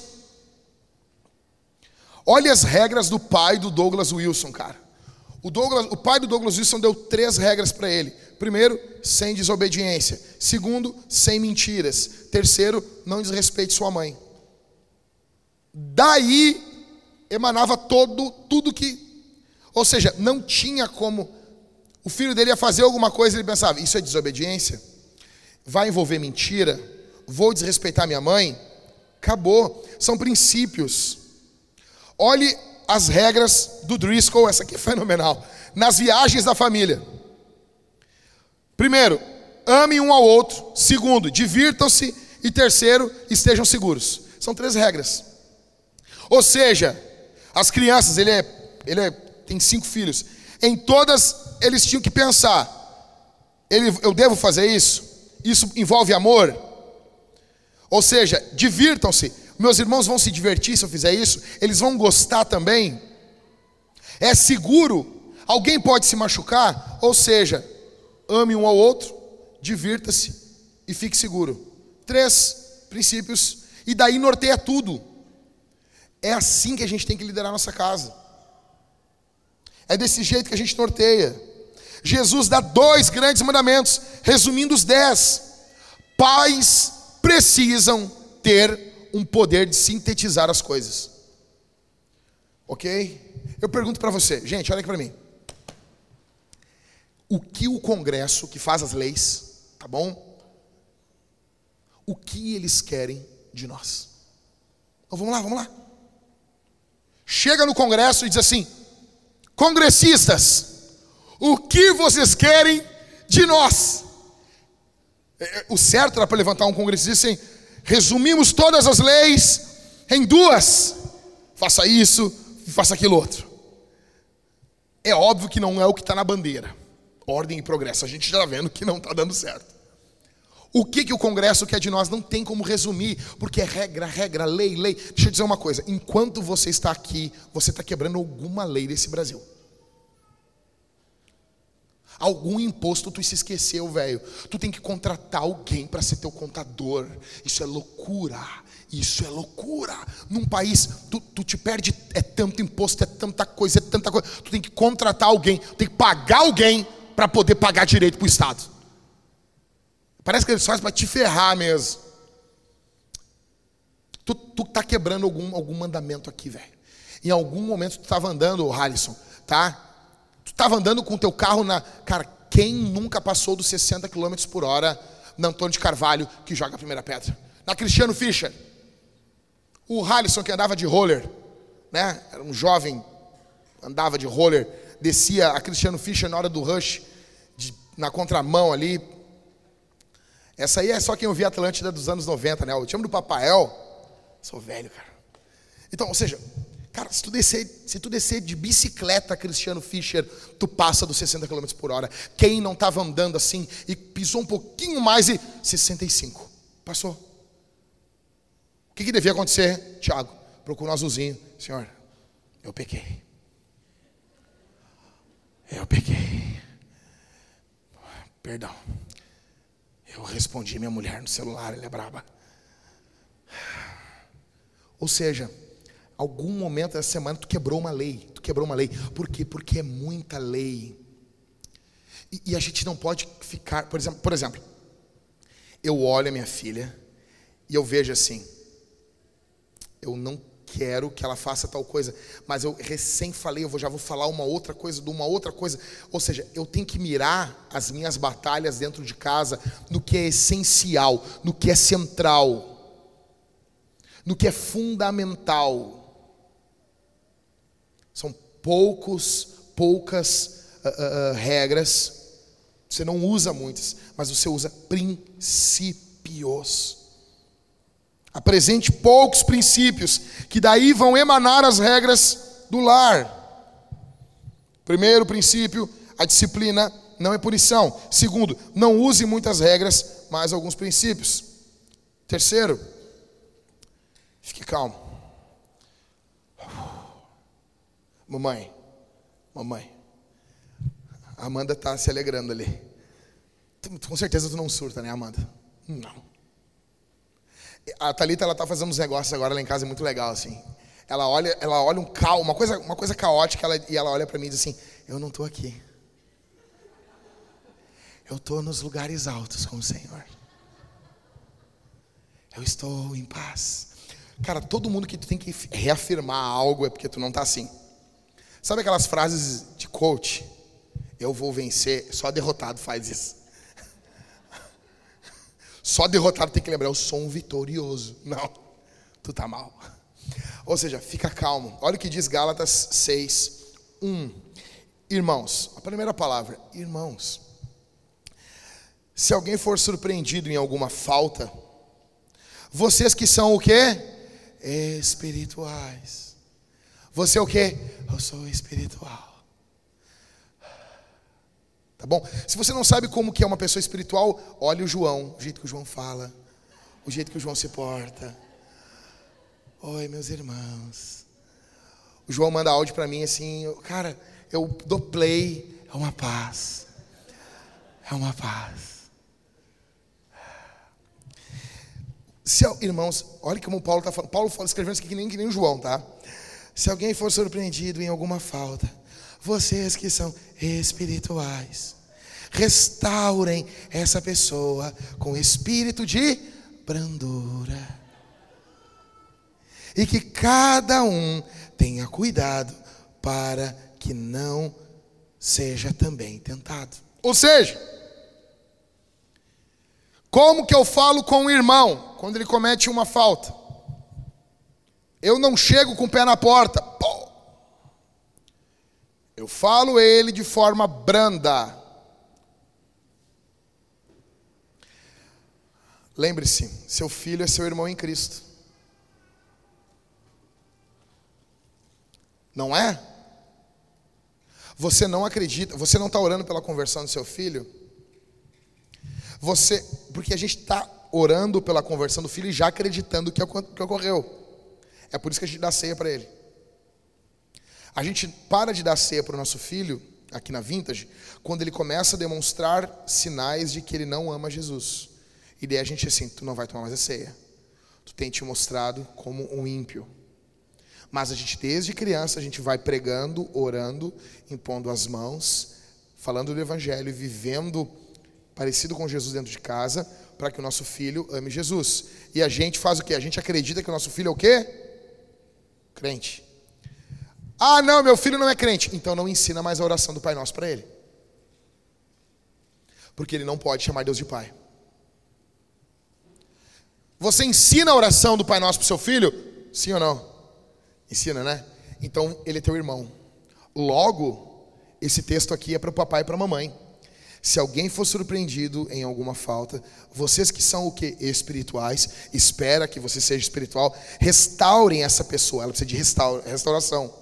[SPEAKER 1] Olha as regras do pai do Douglas Wilson, cara. O, Douglas, o pai do Douglas Wilson deu três regras para ele. Primeiro, sem desobediência. Segundo, sem mentiras. Terceiro, não desrespeite sua mãe. Daí emanava todo tudo que ou seja, não tinha como. O filho dele ia fazer alguma coisa, ele pensava: isso é desobediência? Vai envolver mentira? Vou desrespeitar minha mãe? Acabou. São princípios. Olhe as regras do Driscoll, essa aqui é fenomenal. Nas viagens da família. Primeiro, ame um ao outro. Segundo, divirtam-se. E terceiro, estejam seguros. São três regras. Ou seja, as crianças, ele é, ele é tem cinco filhos. Em todas eles tinham que pensar: ele, eu devo fazer isso? Isso envolve amor? Ou seja, divirtam-se. Meus irmãos vão se divertir se eu fizer isso? Eles vão gostar também? É seguro? Alguém pode se machucar? Ou seja, ame um ao outro, divirta-se e fique seguro. Três princípios, e daí norteia tudo. É assim que a gente tem que liderar nossa casa. É desse jeito que a gente norteia. Jesus dá dois grandes mandamentos, resumindo os dez. Pais precisam ter um poder de sintetizar as coisas. Ok? Eu pergunto para você, gente, olha aqui para mim. O que o Congresso, que faz as leis, tá bom? O que eles querem de nós? Então vamos lá, vamos lá. Chega no Congresso e diz assim: Congressistas, o que vocês querem de nós? É, é, o certo era para levantar um congressista assim: resumimos todas as leis em duas. Faça isso, faça aquilo outro. É óbvio que não é o que está na bandeira. Ordem e progresso. A gente está vendo que não está dando certo. O que, que o Congresso quer de nós não tem como resumir, porque é regra, regra, lei, lei. Deixa eu dizer uma coisa: enquanto você está aqui, você está quebrando alguma lei desse Brasil. Algum imposto tu se esqueceu, velho. Tu tem que contratar alguém para ser teu contador. Isso é loucura. Isso é loucura. Num país, tu, tu te perde, é tanto imposto, é tanta coisa, é tanta coisa. Tu tem que contratar alguém, tem que pagar alguém para poder pagar direito para o Estado. Parece que eles fazem para te ferrar mesmo. Tu, tu tá quebrando algum, algum mandamento aqui, velho. Em algum momento tu estava andando, Harrison, tá? Tu estava andando com o teu carro na. Cara, quem nunca passou dos 60 km por hora na Antônio de Carvalho que joga a primeira pedra? Na Cristiano Fischer. O Harrison que andava de roller, né? Era um jovem, andava de roller, descia a Cristiano Fischer na hora do rush, de, na contramão ali, essa aí é só quem ouvia Atlântida dos anos 90, né? Te chamo do Papael. Sou velho, cara. Então, ou seja, cara, se tu descer, se tu descer de bicicleta, Cristiano Fischer, tu passa dos 60 km por hora. Quem não estava andando assim e pisou um pouquinho mais e 65. Passou. O que, que devia acontecer? Tiago, procura um azulzinho. Senhor, eu pequei. Eu peguei. Perdão. Eu respondi minha mulher no celular, ele é braba. Ou seja, algum momento dessa semana tu quebrou uma lei. Tu quebrou uma lei. Por quê? Porque é muita lei. E, e a gente não pode ficar, por exemplo, por exemplo, eu olho a minha filha e eu vejo assim, eu não quero que ela faça tal coisa, mas eu recém falei, eu já vou falar uma outra coisa de uma outra coisa. Ou seja, eu tenho que mirar as minhas batalhas dentro de casa no que é essencial, no que é central, no que é fundamental. São poucos, poucas uh, uh, regras. Você não usa muitas, mas você usa princípios. Apresente poucos princípios, que daí vão emanar as regras do lar. Primeiro princípio, a disciplina não é punição. Segundo, não use muitas regras, mas alguns princípios. Terceiro, fique calmo. Mamãe, mamãe, a Amanda está se alegrando ali. Com certeza tu não surta, né, Amanda? Não. A Thalita, ela tá fazendo uns negócios agora lá em casa, é muito legal, assim. Ela olha, ela olha um caos, uma coisa, uma coisa caótica, ela, e ela olha para mim e diz assim, eu não estou aqui. Eu estou nos lugares altos com o Senhor. Eu estou em paz. Cara, todo mundo que tu tem que reafirmar algo é porque tu não está assim. Sabe aquelas frases de coach? Eu vou vencer, só derrotado faz isso. Só derrotado tem que lembrar, eu sou um vitorioso. Não, tu tá mal. Ou seja, fica calmo. Olha o que diz Gálatas 6, 1. Irmãos, a primeira palavra, irmãos. Se alguém for surpreendido em alguma falta, vocês que são o quê? Espirituais. Você é o quê? Eu sou espiritual. Tá bom? Se você não sabe como que é uma pessoa espiritual, olhe o João, o jeito que o João fala, o jeito que o João se porta. Oi, meus irmãos. O João manda áudio para mim assim, cara, eu dou play, é uma paz. É uma paz. Se, irmãos, olha como Paulo está falando. Paulo escrevendo isso aqui que nem, que nem o João, tá? Se alguém for surpreendido em alguma falta, vocês que são espirituais, restaurem essa pessoa com espírito de brandura. E que cada um tenha cuidado para que não seja também tentado. Ou seja, como que eu falo com o irmão quando ele comete uma falta? Eu não chego com o pé na porta. Eu falo ele de forma branda. Lembre-se, seu filho é seu irmão em Cristo. Não é? Você não acredita, você não está orando pela conversão do seu filho? Você, porque a gente está orando pela conversão do filho e já acreditando que, que ocorreu. É por isso que a gente dá ceia para ele. A gente para de dar ceia para o nosso filho, aqui na Vintage, quando ele começa a demonstrar sinais de que ele não ama Jesus. E daí a gente assim, tu não vai tomar mais a ceia. Tu tem te mostrado como um ímpio. Mas a gente, desde criança, a gente vai pregando, orando, impondo as mãos, falando do Evangelho, vivendo parecido com Jesus dentro de casa, para que o nosso filho ame Jesus. E a gente faz o quê? A gente acredita que o nosso filho é o quê? Crente. Ah, não, meu filho não é crente. Então não ensina mais a oração do Pai Nosso para ele. Porque ele não pode chamar Deus de Pai. Você ensina a oração do Pai Nosso para seu filho? Sim ou não? Ensina, né? Então ele é teu irmão. Logo, esse texto aqui é para o papai e para a mamãe. Se alguém for surpreendido em alguma falta, vocês que são o que? Espirituais, espera que você seja espiritual, restaurem essa pessoa. Ela precisa de restauração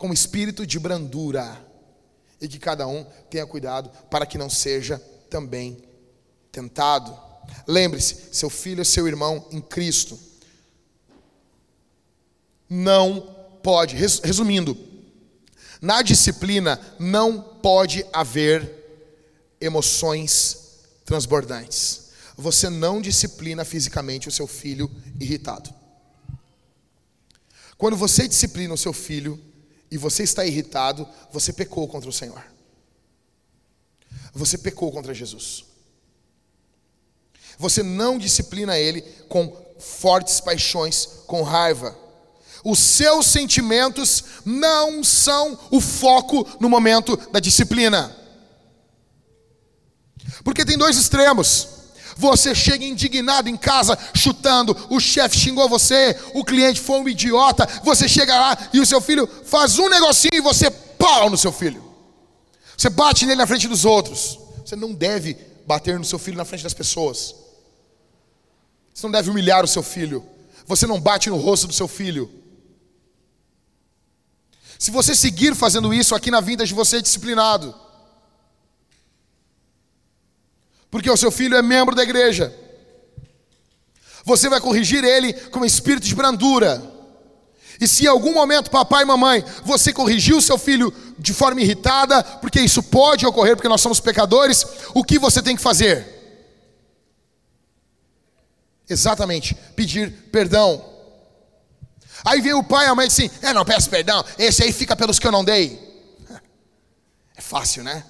[SPEAKER 1] com espírito de brandura, e que cada um tenha cuidado para que não seja também tentado. Lembre-se, seu filho é seu irmão em Cristo. Não pode, resumindo, Na disciplina não pode haver emoções transbordantes. Você não disciplina fisicamente o seu filho irritado. Quando você disciplina o seu filho e você está irritado, você pecou contra o Senhor. Você pecou contra Jesus. Você não disciplina ele com fortes paixões, com raiva. Os seus sentimentos não são o foco no momento da disciplina. Porque tem dois extremos. Você chega indignado em casa, chutando, o chefe xingou você, o cliente foi um idiota, você chega lá e o seu filho faz um negocinho e você pau no seu filho. Você bate nele na frente dos outros. Você não deve bater no seu filho na frente das pessoas. Você não deve humilhar o seu filho. Você não bate no rosto do seu filho. Se você seguir fazendo isso aqui na vinda de você é disciplinado. Porque o seu filho é membro da igreja. Você vai corrigir ele com espírito de brandura. E se em algum momento, papai e mamãe, você corrigiu seu filho de forma irritada, porque isso pode ocorrer, porque nós somos pecadores, o que você tem que fazer? Exatamente, pedir perdão. Aí vem o pai e a mãe assim: É, não peço perdão, esse aí fica pelos que eu não dei. É fácil, né?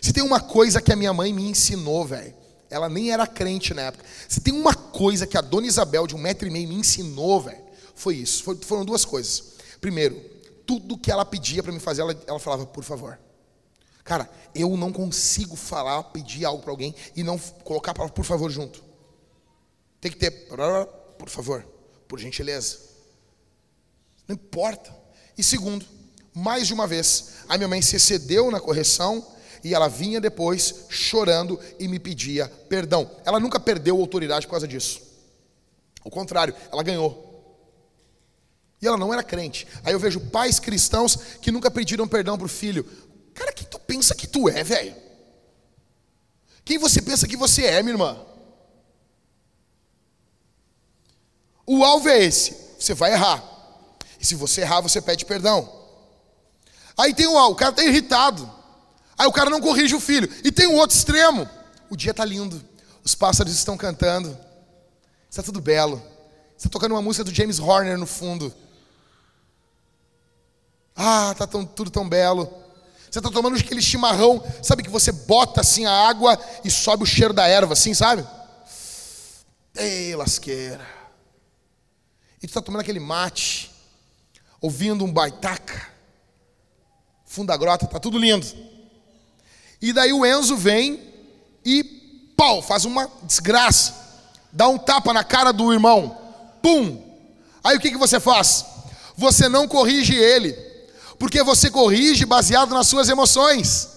[SPEAKER 1] Se tem uma coisa que a minha mãe me ensinou, velho, ela nem era crente na época. Se tem uma coisa que a dona Isabel, de um metro e meio, me ensinou, velho, foi isso. foram duas coisas. Primeiro, tudo que ela pedia para me fazer, ela, ela falava, por favor. Cara, eu não consigo falar, pedir algo para alguém e não colocar a palavra por favor junto. Tem que ter, por favor por gentileza. Não importa. E segundo, mais de uma vez, a minha mãe se excedeu na correção e ela vinha depois chorando e me pedia perdão. Ela nunca perdeu autoridade por causa disso. Ao contrário, ela ganhou. E ela não era crente. Aí eu vejo pais cristãos que nunca pediram perdão para o filho. Cara, quem tu pensa que tu é, velho? Quem você pensa que você é, minha irmã? O alvo é esse: você vai errar. E se você errar, você pede perdão. Aí tem o alvo, o cara está irritado. Aí o cara não corrige o filho. E tem o outro extremo: o dia está lindo, os pássaros estão cantando, está tudo belo. Está tocando uma música do James Horner no fundo. Ah, está tão, tudo tão belo. Você está tomando aquele chimarrão, sabe que você bota assim a água e sobe o cheiro da erva, assim, sabe? Ei, lasqueira. E tu está tomando aquele mate, ouvindo um baitaca, fundo da grota, tá tudo lindo. E daí o Enzo vem e pau, faz uma desgraça. Dá um tapa na cara do irmão. Pum! Aí o que, que você faz? Você não corrige ele, porque você corrige baseado nas suas emoções.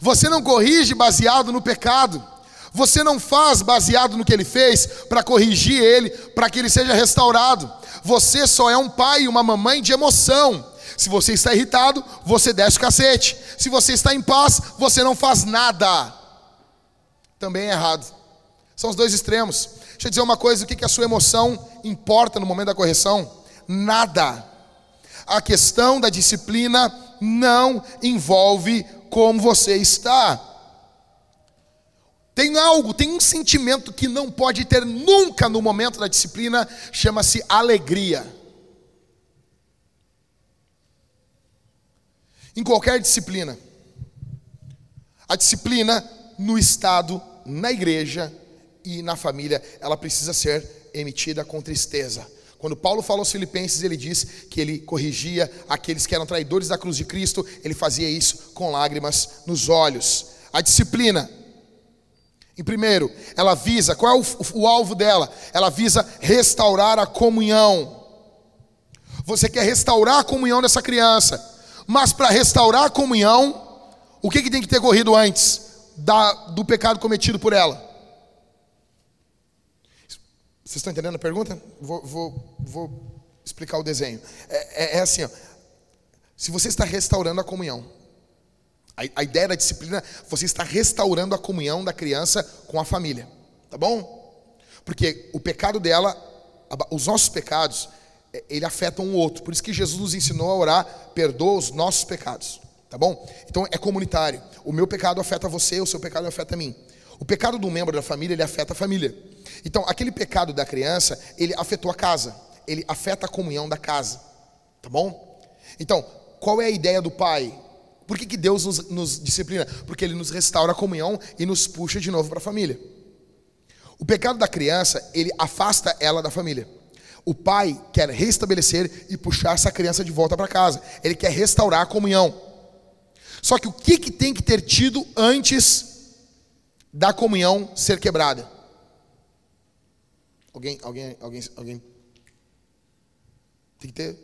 [SPEAKER 1] Você não corrige baseado no pecado. Você não faz baseado no que ele fez para corrigir ele, para que ele seja restaurado. Você só é um pai e uma mamãe de emoção. Se você está irritado, você desce o cacete. Se você está em paz, você não faz nada. Também é errado. São os dois extremos. Deixa eu dizer uma coisa: o que, que a sua emoção importa no momento da correção? Nada. A questão da disciplina não envolve como você está. Tem algo, tem um sentimento que não pode ter nunca no momento da disciplina, chama-se alegria. Em qualquer disciplina. A disciplina no Estado, na igreja e na família, ela precisa ser emitida com tristeza. Quando Paulo fala aos Filipenses, ele diz que ele corrigia aqueles que eram traidores da cruz de Cristo, ele fazia isso com lágrimas nos olhos. A disciplina em primeiro, ela visa, qual é o, o, alvo dela? Ela visa restaurar a comunhão. Você quer restaurar a comunhão dessa criança, mas para restaurar a comunhão, o que, que tem que ter corrido antes da, do pecado cometido por ela? Vocês estão entendendo a pergunta? Vou, vou, vou explicar o desenho. É, é, é assim: ó. se você está restaurando a comunhão, a, a ideia da disciplina, você está restaurando a comunhão da criança com a família, tá bom? Porque o pecado dela, os nossos pecados, ele afeta um outro. Por isso que Jesus nos ensinou a orar, perdoa os nossos pecados. Tá bom? Então é comunitário. O meu pecado afeta você, o seu pecado afeta a mim. O pecado do membro da família, ele afeta a família. Então, aquele pecado da criança, ele afetou a casa. Ele afeta a comunhão da casa. Tá bom? Então, qual é a ideia do pai? Por que, que Deus nos, nos disciplina? Porque ele nos restaura a comunhão e nos puxa de novo para a família. O pecado da criança, ele afasta ela da família. O pai quer restabelecer e puxar essa criança de volta para casa. Ele quer restaurar a comunhão. Só que o que, que tem que ter tido antes da comunhão ser quebrada? Alguém, alguém, alguém, alguém? Tem que ter.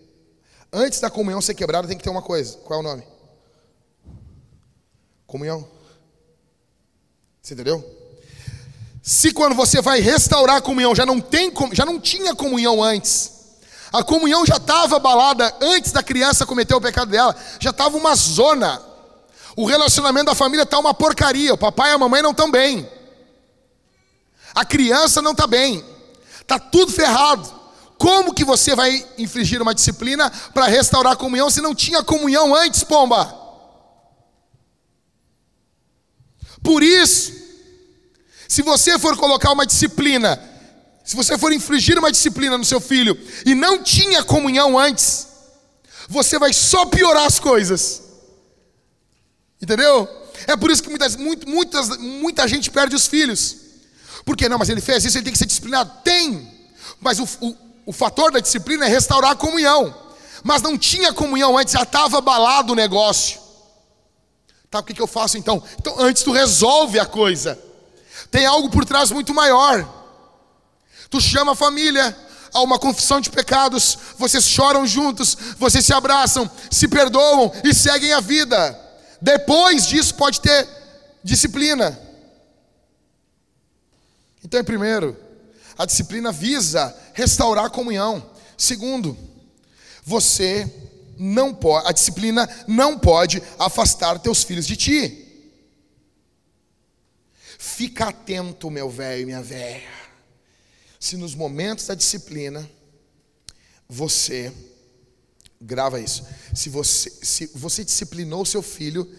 [SPEAKER 1] Antes da comunhão ser quebrada, tem que ter uma coisa. Qual é o nome? Comunhão. Você entendeu? Se quando você vai restaurar a comunhão já não tem, já não tinha comunhão antes, a comunhão já estava abalada antes da criança cometer o pecado dela, já estava uma zona. O relacionamento da família está uma porcaria. O papai e a mamãe não estão bem. A criança não está bem. Está tudo ferrado. Como que você vai infligir uma disciplina para restaurar a comunhão se não tinha comunhão antes, pomba? Por isso, se você for colocar uma disciplina, se você for infligir uma disciplina no seu filho e não tinha comunhão antes, você vai só piorar as coisas. Entendeu? É por isso que muitas, muito, muitas, muita gente perde os filhos. Porque não, mas ele fez isso, ele tem que ser disciplinado. Tem, mas o, o, o fator da disciplina é restaurar a comunhão. Mas não tinha comunhão antes, já estava abalado o negócio. Tá, o que, que eu faço então? Então, antes tu resolve a coisa. Tem algo por trás muito maior. Tu chama a família a uma confissão de pecados, vocês choram juntos, vocês se abraçam, se perdoam e seguem a vida. Depois disso pode ter disciplina. Então, primeiro, a disciplina visa restaurar a comunhão. Segundo, você não pode, a disciplina não pode afastar teus filhos de ti. Fica atento, meu velho e minha velha. Se nos momentos da disciplina você grava isso. Se você se você disciplinou seu filho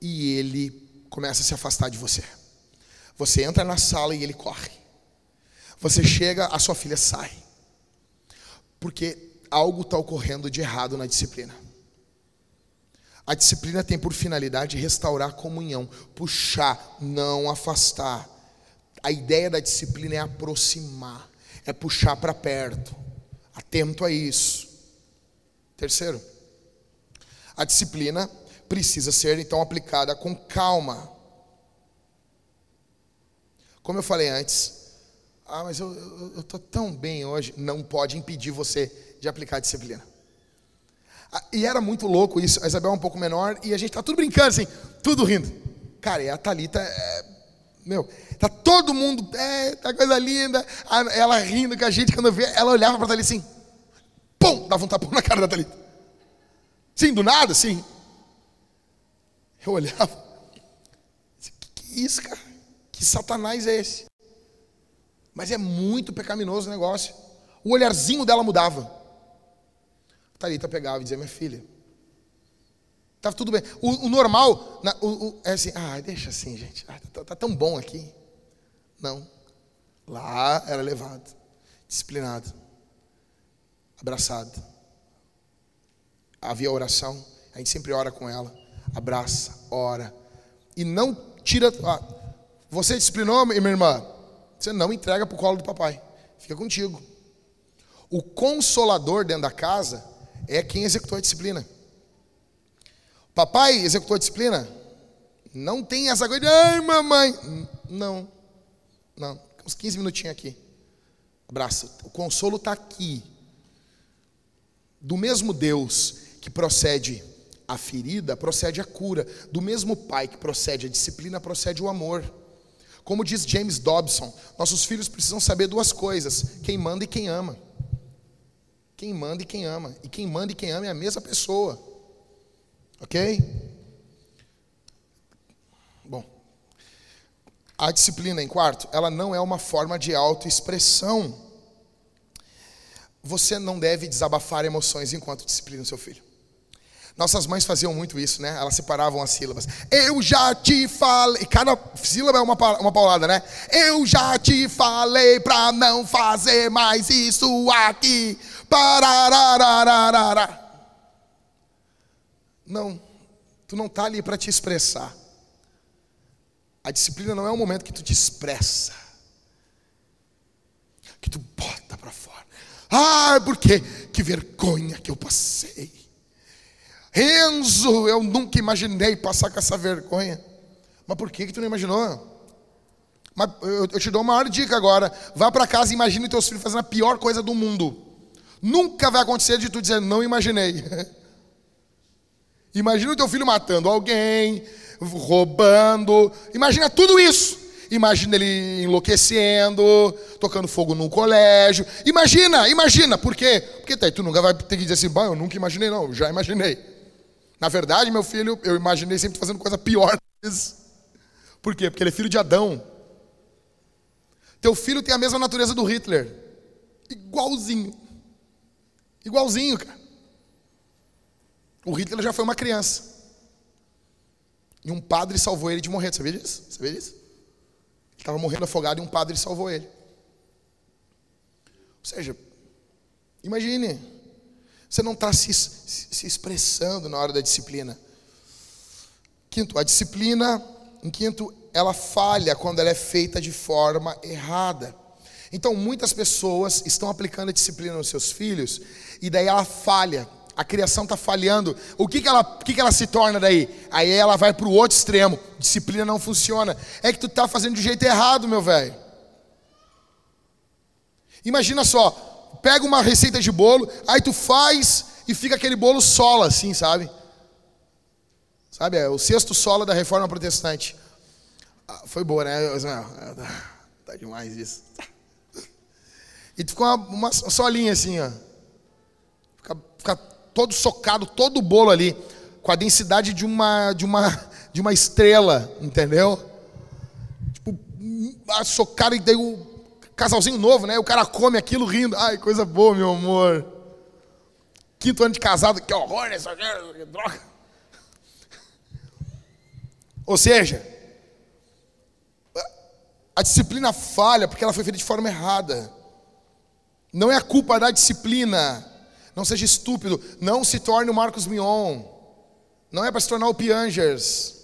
[SPEAKER 1] e ele começa a se afastar de você. Você entra na sala e ele corre. Você chega, a sua filha sai. Porque algo está ocorrendo de errado na disciplina. A disciplina tem por finalidade restaurar a comunhão, puxar, não afastar. A ideia da disciplina é aproximar, é puxar para perto. Atento a isso. Terceiro, a disciplina precisa ser então aplicada com calma. Como eu falei antes, ah, mas eu estou tão bem hoje. Não pode impedir você de aplicar a disciplina. Ah, e era muito louco isso. A Isabel é um pouco menor e a gente tá tudo brincando assim, tudo rindo. Cara, e a Thalita é, meu, tá todo mundo, é, tá coisa linda. Ela rindo com a gente quando vê, ela olhava para Thalita assim, pum, dava um tapão na cara da Thalita. Sim, do nada, sim. Eu olhava, que, que isso, cara? Que satanás é esse? Mas é muito pecaminoso o negócio. O olharzinho dela mudava. Talita pegava e dizia, minha filha, estava tudo bem. O, o normal na, o, o, é assim, ah, deixa assim, gente. Ah, tá, tá, tão bom aqui. Não. Lá era levado, disciplinado, abraçado. Havia oração, a gente sempre ora com ela, abraça, ora. E não tira. Ah, você disciplinou, minha irmã? Você não entrega para o colo do papai. Fica contigo. O consolador dentro da casa é quem executou a disciplina. Papai executou a disciplina? Não tem essa coisa de, ai mamãe. Não, não. Uns 15 minutinhos aqui. Abraço. O consolo está aqui. Do mesmo Deus que procede a ferida, procede a cura. Do mesmo Pai que procede a disciplina, procede o amor. Como diz James Dobson, nossos filhos precisam saber duas coisas: quem manda e quem ama. Quem manda e quem ama. E quem manda e quem ama é a mesma pessoa. Ok? Bom. A disciplina, em quarto, ela não é uma forma de autoexpressão. você não deve desabafar emoções enquanto disciplina o seu filho. Nossas mães faziam muito isso, né? Elas separavam as sílabas. Eu já te falei. Cada sílaba é uma, uma paulada, né? Eu já te falei pra não fazer mais isso aqui. Parararararara. Não, tu não tá ali para te expressar. A disciplina não é o momento que tu te expressa, que tu bota para fora. Ah, porque que vergonha que eu passei. Renzo, eu nunca imaginei passar com essa vergonha. Mas por que, que tu não imaginou? Mas eu, eu te dou uma maior dica agora. Vá para casa e imagine teus filhos fazendo a pior coisa do mundo. Nunca vai acontecer de tu dizer, não imaginei. Imagina o teu filho matando alguém, roubando. Imagina tudo isso. Imagina ele enlouquecendo, tocando fogo num colégio. Imagina, imagina. Por quê? Porque daí tu nunca vai ter que dizer assim, bah, eu nunca imaginei, não, eu já imaginei. Na verdade, meu filho, eu imaginei sempre fazendo coisa pior. Por quê? Porque ele é filho de Adão. Teu filho tem a mesma natureza do Hitler. Igualzinho. Igualzinho, cara. O Hitler já foi uma criança. E um padre salvou ele de morrer. Sabia disso? Sabia disso? Ele estava morrendo afogado e um padre salvou ele. Ou seja, imagine você não está se, se expressando na hora da disciplina. Quinto, a disciplina, em quinto, ela falha quando ela é feita de forma errada. Então, muitas pessoas estão aplicando a disciplina nos seus filhos e daí ela falha. A criação está falhando. O que, que, ela, que, que ela se torna daí? Aí ela vai para o outro extremo. Disciplina não funciona. É que tu está fazendo de jeito errado, meu velho. Imagina só, pega uma receita de bolo, aí tu faz e fica aquele bolo sola, assim, sabe? Sabe, é o sexto sola da reforma protestante. Ah, foi boa, né? Tá demais isso. E tu fica uma, uma solinha assim, ó. Fica, fica todo socado, todo o bolo ali, com a densidade de uma, de uma, de uma estrela, entendeu? Tipo, socado e daí o casalzinho novo, né? O cara come aquilo rindo. Ai, coisa boa, meu amor. Quinto ano de casado, que horror, né? Que droga. Ou seja, a disciplina falha porque ela foi feita de forma errada. Não é a culpa da disciplina. Não seja estúpido. Não se torne o Marcos Mion. Não é para se tornar o Piangers.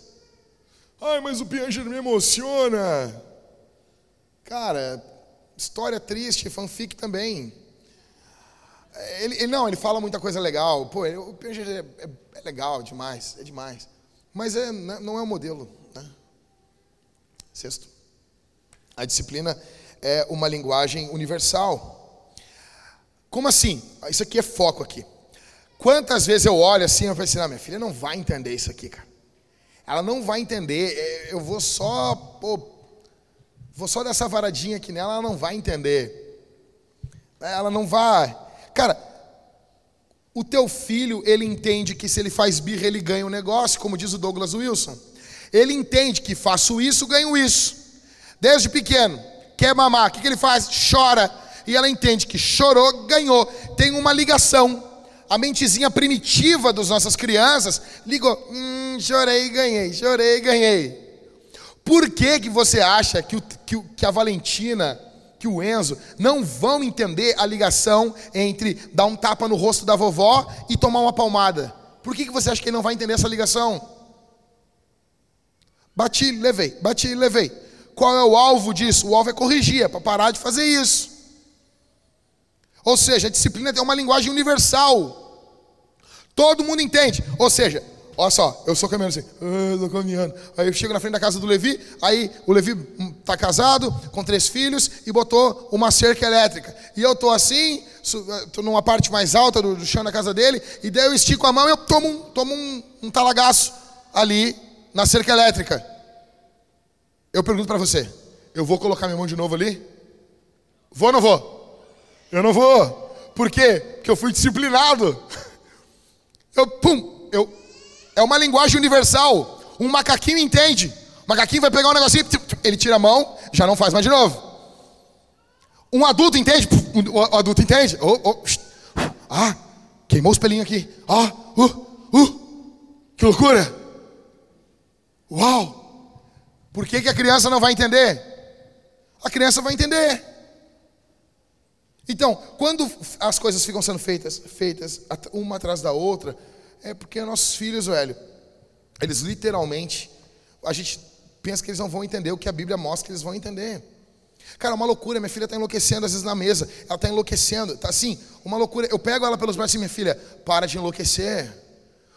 [SPEAKER 1] Ai, mas o Pianger me emociona. Cara, história triste, fanfic também. Ele, ele, não, ele fala muita coisa legal. Pô, ele, o Piaget é, é, é, legal demais, é demais. Mas é, não é o modelo. Né? Sexto, a disciplina é uma linguagem universal. Como assim? Isso aqui é foco aqui. Quantas vezes eu olho assim e falo assim, não, minha filha não vai entender isso aqui, cara. Ela não vai entender. É, eu vou só pô, Vou só dessa varadinha aqui nela, ela não vai entender. Ela não vai. Cara, o teu filho, ele entende que se ele faz birra, ele ganha o um negócio, como diz o Douglas Wilson. Ele entende que faço isso, ganho isso. Desde pequeno, quer mamar, o que, que ele faz? Chora. E ela entende que chorou, ganhou. Tem uma ligação. A mentezinha primitiva das nossas crianças ligou. Hum, chorei, ganhei, chorei, ganhei. Por que, que você acha que, o, que, que a Valentina, que o Enzo, não vão entender a ligação entre dar um tapa no rosto da vovó e tomar uma palmada? Por que, que você acha que ele não vai entender essa ligação? Bati, levei, bati, levei. Qual é o alvo disso? O alvo é corrigir, é para parar de fazer isso. Ou seja, a disciplina tem uma linguagem universal. Todo mundo entende. Ou seja, Olha só, eu sou caminhando assim, ah, estou caminhando. Aí eu chego na frente da casa do Levi, aí o Levi está casado, com três filhos, e botou uma cerca elétrica. E eu estou assim, estou numa parte mais alta do, do, chão da casa dele, e daí eu estico a mão e eu tomo um, tomo um, um talagaço ali na cerca elétrica. Eu pergunto para você, eu vou colocar minha mão de novo ali? Vou ou não vou? Eu não vou. Por quê? Porque eu fui disciplinado. Eu, pum, eu é uma linguagem universal. Um macaquinho entende. O macaquinho vai pegar um negocinho, ele tira a mão, já não faz mais de novo. Um adulto entende? O adulto entende? Oh, oh, ah, queimou os pelinhos aqui. Ah, uh, uh, que loucura! Uau! Por que, que a criança não vai entender? A criança vai entender. Então, quando as coisas ficam sendo feitas, feitas uma atrás da outra, é porque nossos filhos, velho, eles literalmente, a gente pensa que eles não vão entender o que a Bíblia mostra que eles vão entender. Cara, uma loucura, minha filha está enlouquecendo às vezes na mesa, ela está enlouquecendo, tá assim, uma loucura. Eu pego ela pelos braços e minha filha, para de enlouquecer.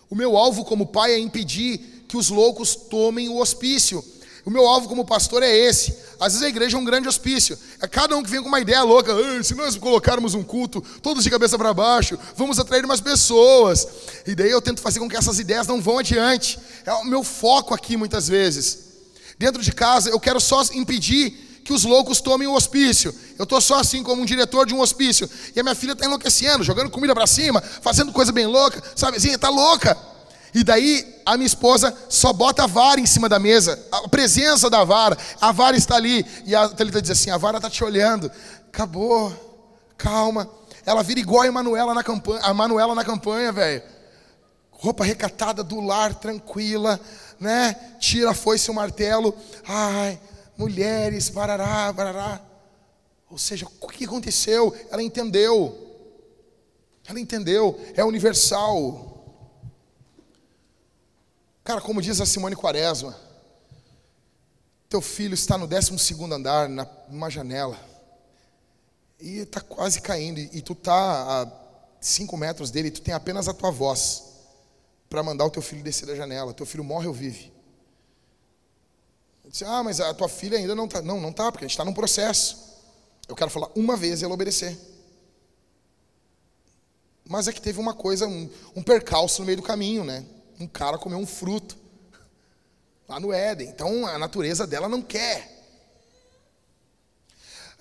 [SPEAKER 1] O meu alvo como pai é impedir que os loucos tomem o hospício. O meu alvo como pastor é esse. Às vezes a igreja é um grande hospício. É cada um que vem com uma ideia louca. se nós colocarmos um culto, todos de cabeça para baixo, vamos atrair mais pessoas. E daí eu tento fazer com que essas ideias não vão adiante. É o meu foco aqui muitas vezes. Dentro de casa, eu quero só impedir que os loucos tomem o hospício. Eu estou só assim como um diretor de um hospício. E a minha filha está enlouquecendo, jogando comida para cima, fazendo coisa bem louca, sabe? Está louca. E daí a minha esposa só bota a vara em cima da mesa, a presença da vara, a vara está ali. E a Thalita diz assim: a vara está te olhando. Acabou, calma. Ela vira igual a Emanuela na campanha, a Manuela na campanha, velho. Roupa recatada do lar, tranquila, né? Tira a foice e o martelo. Ai, mulheres, barará, barará. Ou seja, o que aconteceu? Ela entendeu. Ela entendeu, é universal. Cara, como diz a Simone Quaresma, teu filho está no 12 andar, numa janela, e está quase caindo, e tu está a 5 metros dele, e tu tem apenas a tua voz para mandar o teu filho descer da janela. Teu filho morre ou vive? Disse, ah, mas a tua filha ainda não está. Não, não está, porque a gente está num processo. Eu quero falar uma vez e ela obedecer. Mas é que teve uma coisa, um, um percalço no meio do caminho, né? Um cara comeu um fruto lá no Éden. Então a natureza dela não quer.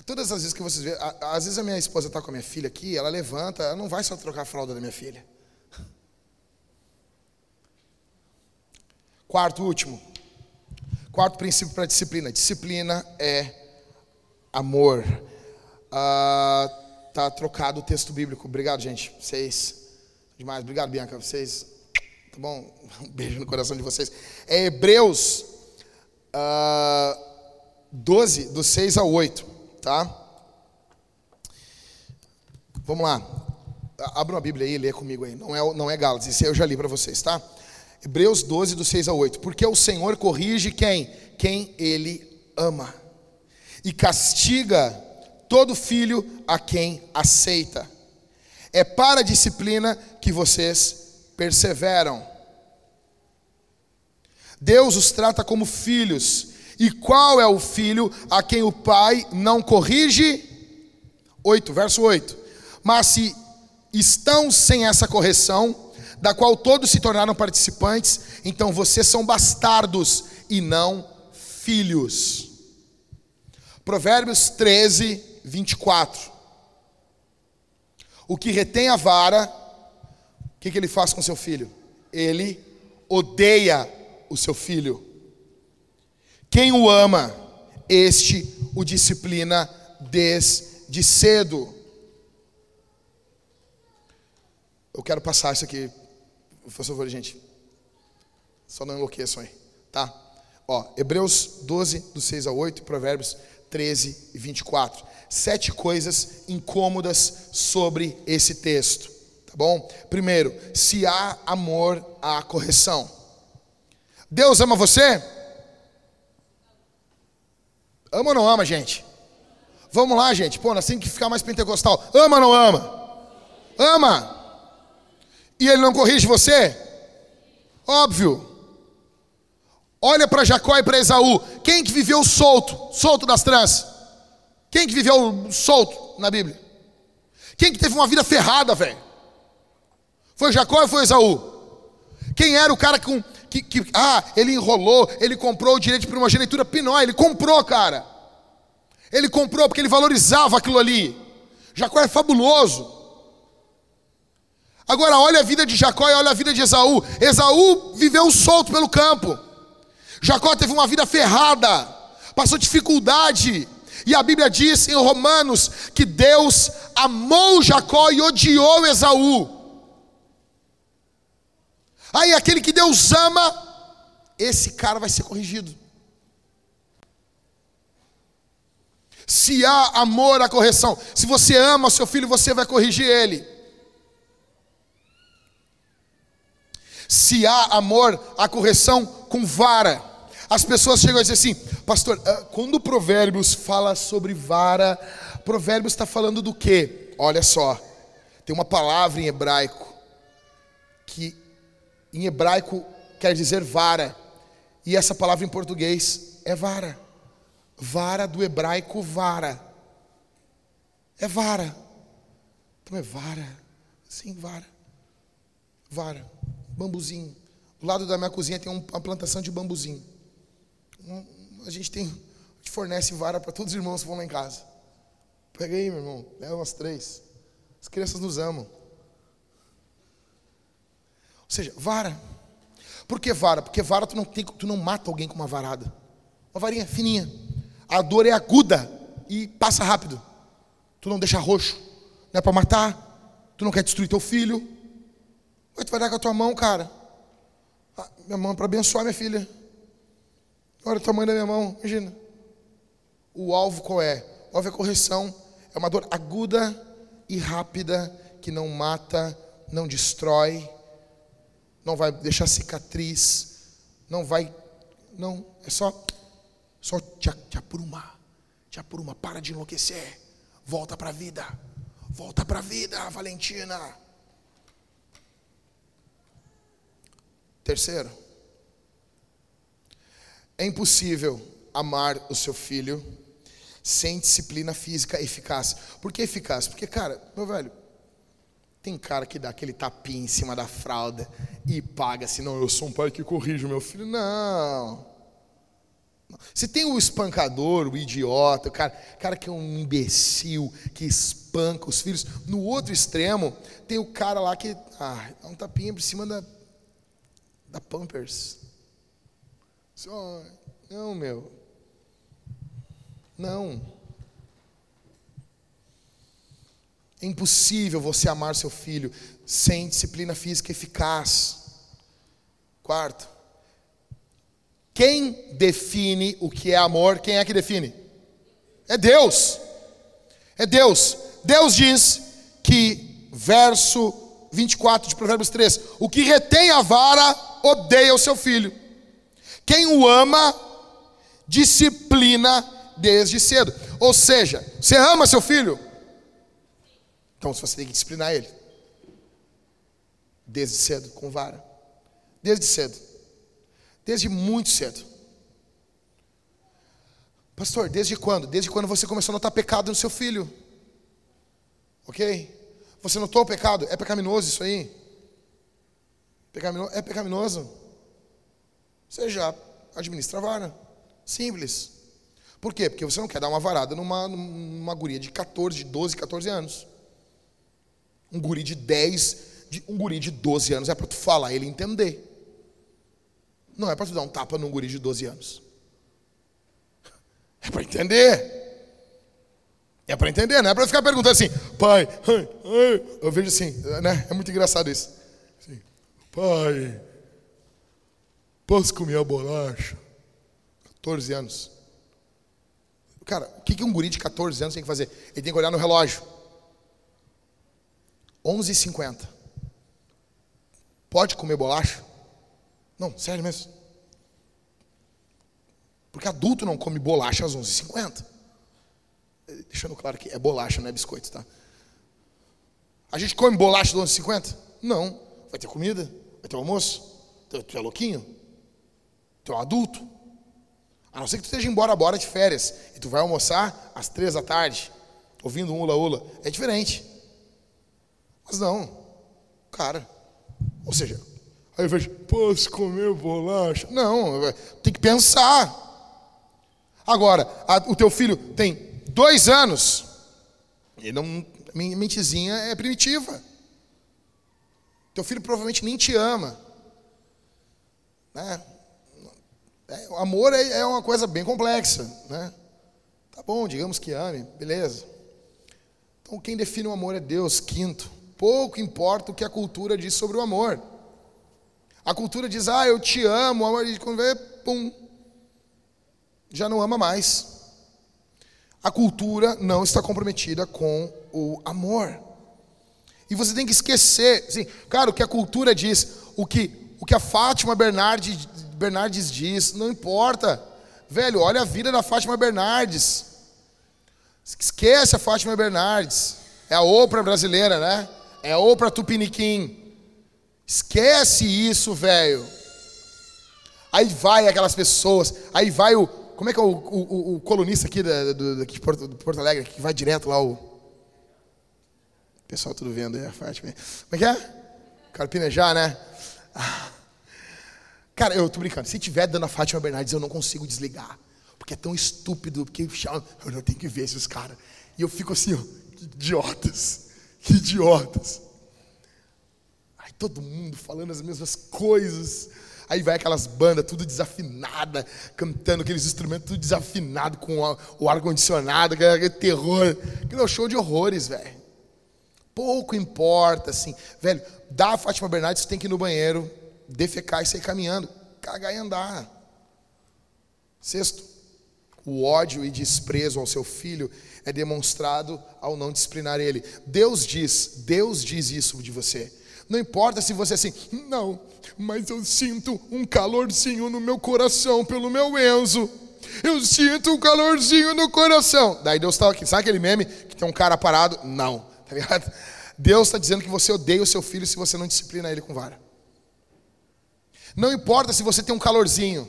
[SPEAKER 1] Todas as vezes que vocês vê, às vezes a minha esposa está com a minha filha aqui, ela levanta, ela não vai só trocar a fralda da minha filha. Quarto, último. Quarto princípio para disciplina. Disciplina é amor. Ah, tá trocado o texto bíblico. Obrigado, gente. Vocês. Demais. Obrigado, Bianca. Vocês Tá bom? Um beijo no coração de vocês. É Hebreus uh, 12, do 6 ao 8, tá? Vamos lá. Abra uma Bíblia aí e lê comigo aí. Não é, não é Gálatas, isso eu já li para vocês, tá? Hebreus 12, do 6 ao 8. Porque o Senhor corrige quem? Quem Ele ama. E castiga todo filho a quem aceita. É para a disciplina que vocês perseveram. Deus os trata como filhos. E qual é o filho a quem o pai não corrige? 8, verso 8. Mas se estão sem essa correção, da qual todos se tornaram participantes, então vocês são bastardos e não filhos. Provérbios 13, 24. O que retém a vara o que, que ele faz com seu filho? Ele odeia o seu filho. Quem o ama, este o disciplina desde cedo. Eu quero passar isso aqui, por favor, gente. Só não enlouqueçam aí, tá? Ó, Hebreus 12, do 6 ao 8, Provérbios 13 e 24. Sete coisas incômodas sobre esse texto. Tá bom? Primeiro, se há amor, há correção. Deus ama você? Ama ou não ama, gente? Vamos lá, gente. Pô, nós temos que ficar mais pentecostal. Ama ou não ama? Ama. E ele não corrige você? Óbvio. Olha para Jacó e para Esaú. Quem que viveu solto, solto das tranças? Quem que viveu solto na Bíblia? Quem que teve uma vida ferrada, velho? Foi Jacó ou foi Esaú? Quem era o cara com, que, que, ah, ele enrolou, ele comprou o direito de primogenitura Pinó, ele comprou, cara. Ele comprou porque ele valorizava aquilo ali. Jacó é fabuloso. Agora olha a vida de Jacó e olha a vida de Esaú. Esaú viveu solto pelo campo. Jacó teve uma vida ferrada, passou dificuldade. E a Bíblia diz em Romanos que Deus amou Jacó e odiou Esaú. Aí aquele que Deus ama, esse cara vai ser corrigido. Se há amor à correção, se você ama seu filho, você vai corrigir ele. Se há amor à correção com vara. As pessoas chegam a dizer assim, pastor, ah, quando o Provérbios fala sobre vara, Provérbios está falando do quê? Olha só, tem uma palavra em hebraico que em hebraico quer dizer vara, e essa palavra em português é vara. Vara do hebraico vara. É vara. Então é vara. Sim, vara. Vara. Bambuzinho. Do lado da minha cozinha tem uma plantação de bambuzinho. A gente tem, a gente fornece vara para todos os irmãos que vão lá em casa. Pega aí, meu irmão, leva umas três. As crianças nos amam. Seja, vara. Por que vara? Porque vara tu não, tem, tu não mata alguém com uma varada. Uma varinha fininha. A dor é aguda e passa rápido. Tu não deixa roxo. Não é para matar. Tu não quer destruir teu filho. Mas tu vai dar com a tua mão, cara. Ah, minha mão é para abençoar minha filha. Olha o tamanho da minha mão, imagina. O alvo qual é? O alvo é correção. É uma dor aguda e rápida que não mata, não destrói, não vai deixar cicatriz, não vai, não, é só, só te, te apruma, te apruma, para de enlouquecer, volta para a vida, volta para a vida, Valentina. Terceiro, é impossível amar o seu filho sem disciplina física eficaz. Por que eficaz? Porque, cara, meu velho, tem cara que dá aquele tapinha em cima da fralda e paga assim, não, eu sou um pai que corrige o meu filho. Não. Você tem o espancador, o idiota, o cara, cara que é um imbecil, que espanca os filhos. No outro extremo, tem o cara lá que ah, dá um tapinha por cima da, da Pampers. Não, meu. Não. É impossível você amar seu filho sem disciplina física eficaz. Quarto, quem define o que é amor? Quem é que define? É Deus. É Deus. Deus diz que, verso 24 de Provérbios 3: O que retém a vara odeia o seu filho, quem o ama, disciplina desde cedo. Ou seja, você ama seu filho? Então você tem que disciplinar ele. Desde cedo, com vara. Desde cedo. Desde muito cedo. Pastor, desde quando? Desde quando você começou a notar pecado no seu filho. Ok? Você notou o pecado? É pecaminoso isso aí? É pecaminoso? Você já administra a vara. Simples. Por quê? Porque você não quer dar uma varada numa, numa guria de 14, 12, 14 anos. Um guri de 10, de, um guri de 12 anos é para tu falar ele entender. Não é para tu dar um tapa num guri de 12 anos. É para entender. É para entender, não é para ficar perguntando assim, pai, eu vejo assim, né? É muito engraçado isso. Assim, pai, Posso comer a bolacha? 14 anos. Cara, o que um guri de 14 anos tem que fazer? Ele tem que olhar no relógio. 11h50. Pode comer bolacha? Não, sério mesmo. Porque adulto não come bolacha às 11h50. Deixando claro que é bolacha, não é biscoito, tá? A gente come bolacha às 11h50? Não. Vai ter comida? Vai ter almoço? Tu é louquinho? Tu é um adulto. A não ser que tu esteja embora agora de férias e tu vai almoçar às três da tarde, ouvindo um ula-ula. É diferente. Mas não. Cara. Ou seja, aí eu vejo, posso comer bolacha? Não, tem que pensar. Agora, a, o teu filho tem dois anos, e não, minha mentezinha é primitiva. Teu filho provavelmente nem te ama. Né? É, o amor é, é, uma coisa bem complexa, né? Tá bom, digamos que ame, beleza. Então quem define o amor é Deus. Quinto, pouco importa o que a cultura diz sobre o amor. A cultura diz, ah, eu te amo, o amor, e quando vê, pum, já não ama mais. A cultura não está comprometida com o amor. E você tem que esquecer, assim, cara, o que a cultura diz, o que, o que a Fátima Bernardes, Bernardes diz, não importa. Velho, olha a vida da Fátima Bernardes. Esquece a Fátima Bernardes. É a Oprah brasileira, né? É a Oprah Tupiniquim. Esquece isso, velho. Aí vai aquelas pessoas, aí vai o. Como é que é o, o, o colunista aqui, da, do, daqui de Porto, Porto, Alegre, que vai direto lá, o. Pessoal tudo vendo aí a Fátima. Como é que é? Carpinejar, né? Ah. Cara, eu tô brincando. Se tiver dando a Fátima Bernardes, eu não consigo desligar. Porque é tão estúpido, porque eu não tenho que ver esses caras. E eu fico assim, ó, idiotas, idiotas. Aí todo mundo falando as mesmas coisas. Aí vai aquelas bandas tudo desafinada, cantando aqueles instrumentos tudo desafinado com o ar-condicionado, aquele terror. Aquilo é um show de horrores, velho. Pouco importa, assim. Velho, dá a Fátima Bernardes, você tem que ir no banheiro, defecar e sair caminhando. Cagar e andar. Sexto, o ódio e desprezo ao seu filho é demonstrado ao não disciplinar ele. Deus diz, Deus diz isso de você. Não importa se você é assim, não, mas eu sinto um calorzinho no meu coração pelo meu Enzo. Eu sinto um calorzinho no coração. Daí Deus está aqui, sabe aquele meme que tem um cara parado? Não, tá ligado? Deus está dizendo que você odeia o seu filho se você não disciplina ele com vara. Não importa se você tem um calorzinho.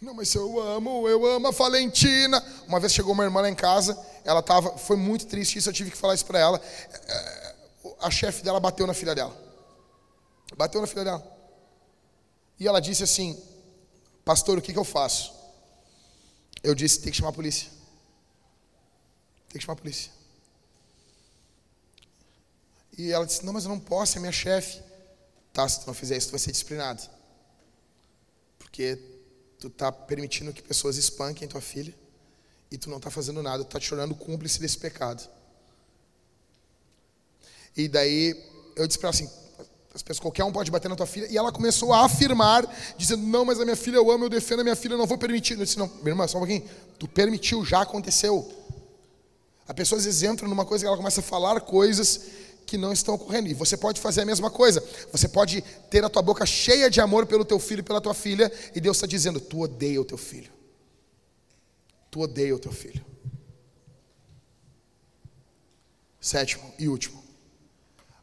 [SPEAKER 1] Não, mas eu amo, eu amo a Valentina. Uma vez chegou uma irmã lá em casa, ela tava, foi muito triste isso, eu tive que falar isso para ela. É, a chefe dela bateu na filha dela. Bateu na filha dela. E ela disse assim: Pastor, o que, que eu faço? Eu disse: Tem que chamar a polícia. Tem que chamar a polícia. E ela disse: Não, mas eu não posso, é minha chefe. Tá, se tu não fizer isso, tu vai ser disciplinado. Porque tu está permitindo que pessoas espanquem tua filha e tu não está fazendo nada, tu está te tornando cúmplice desse pecado. E daí eu disse para ela assim: as pessoas, qualquer um pode bater na tua filha. E ela começou a afirmar, dizendo: Não, mas a minha filha eu amo, eu defendo a minha filha, eu não vou permitir. Eu disse: Não, minha irmã, só um pouquinho. Tu permitiu, já aconteceu. A pessoa às vezes entra numa coisa que ela começa a falar coisas que não estão ocorrendo. E você pode fazer a mesma coisa. Você pode ter a tua boca cheia de amor pelo teu filho e pela tua filha, e Deus está dizendo: Tu odeia o teu filho. Tu odeia o teu filho. Sétimo e último.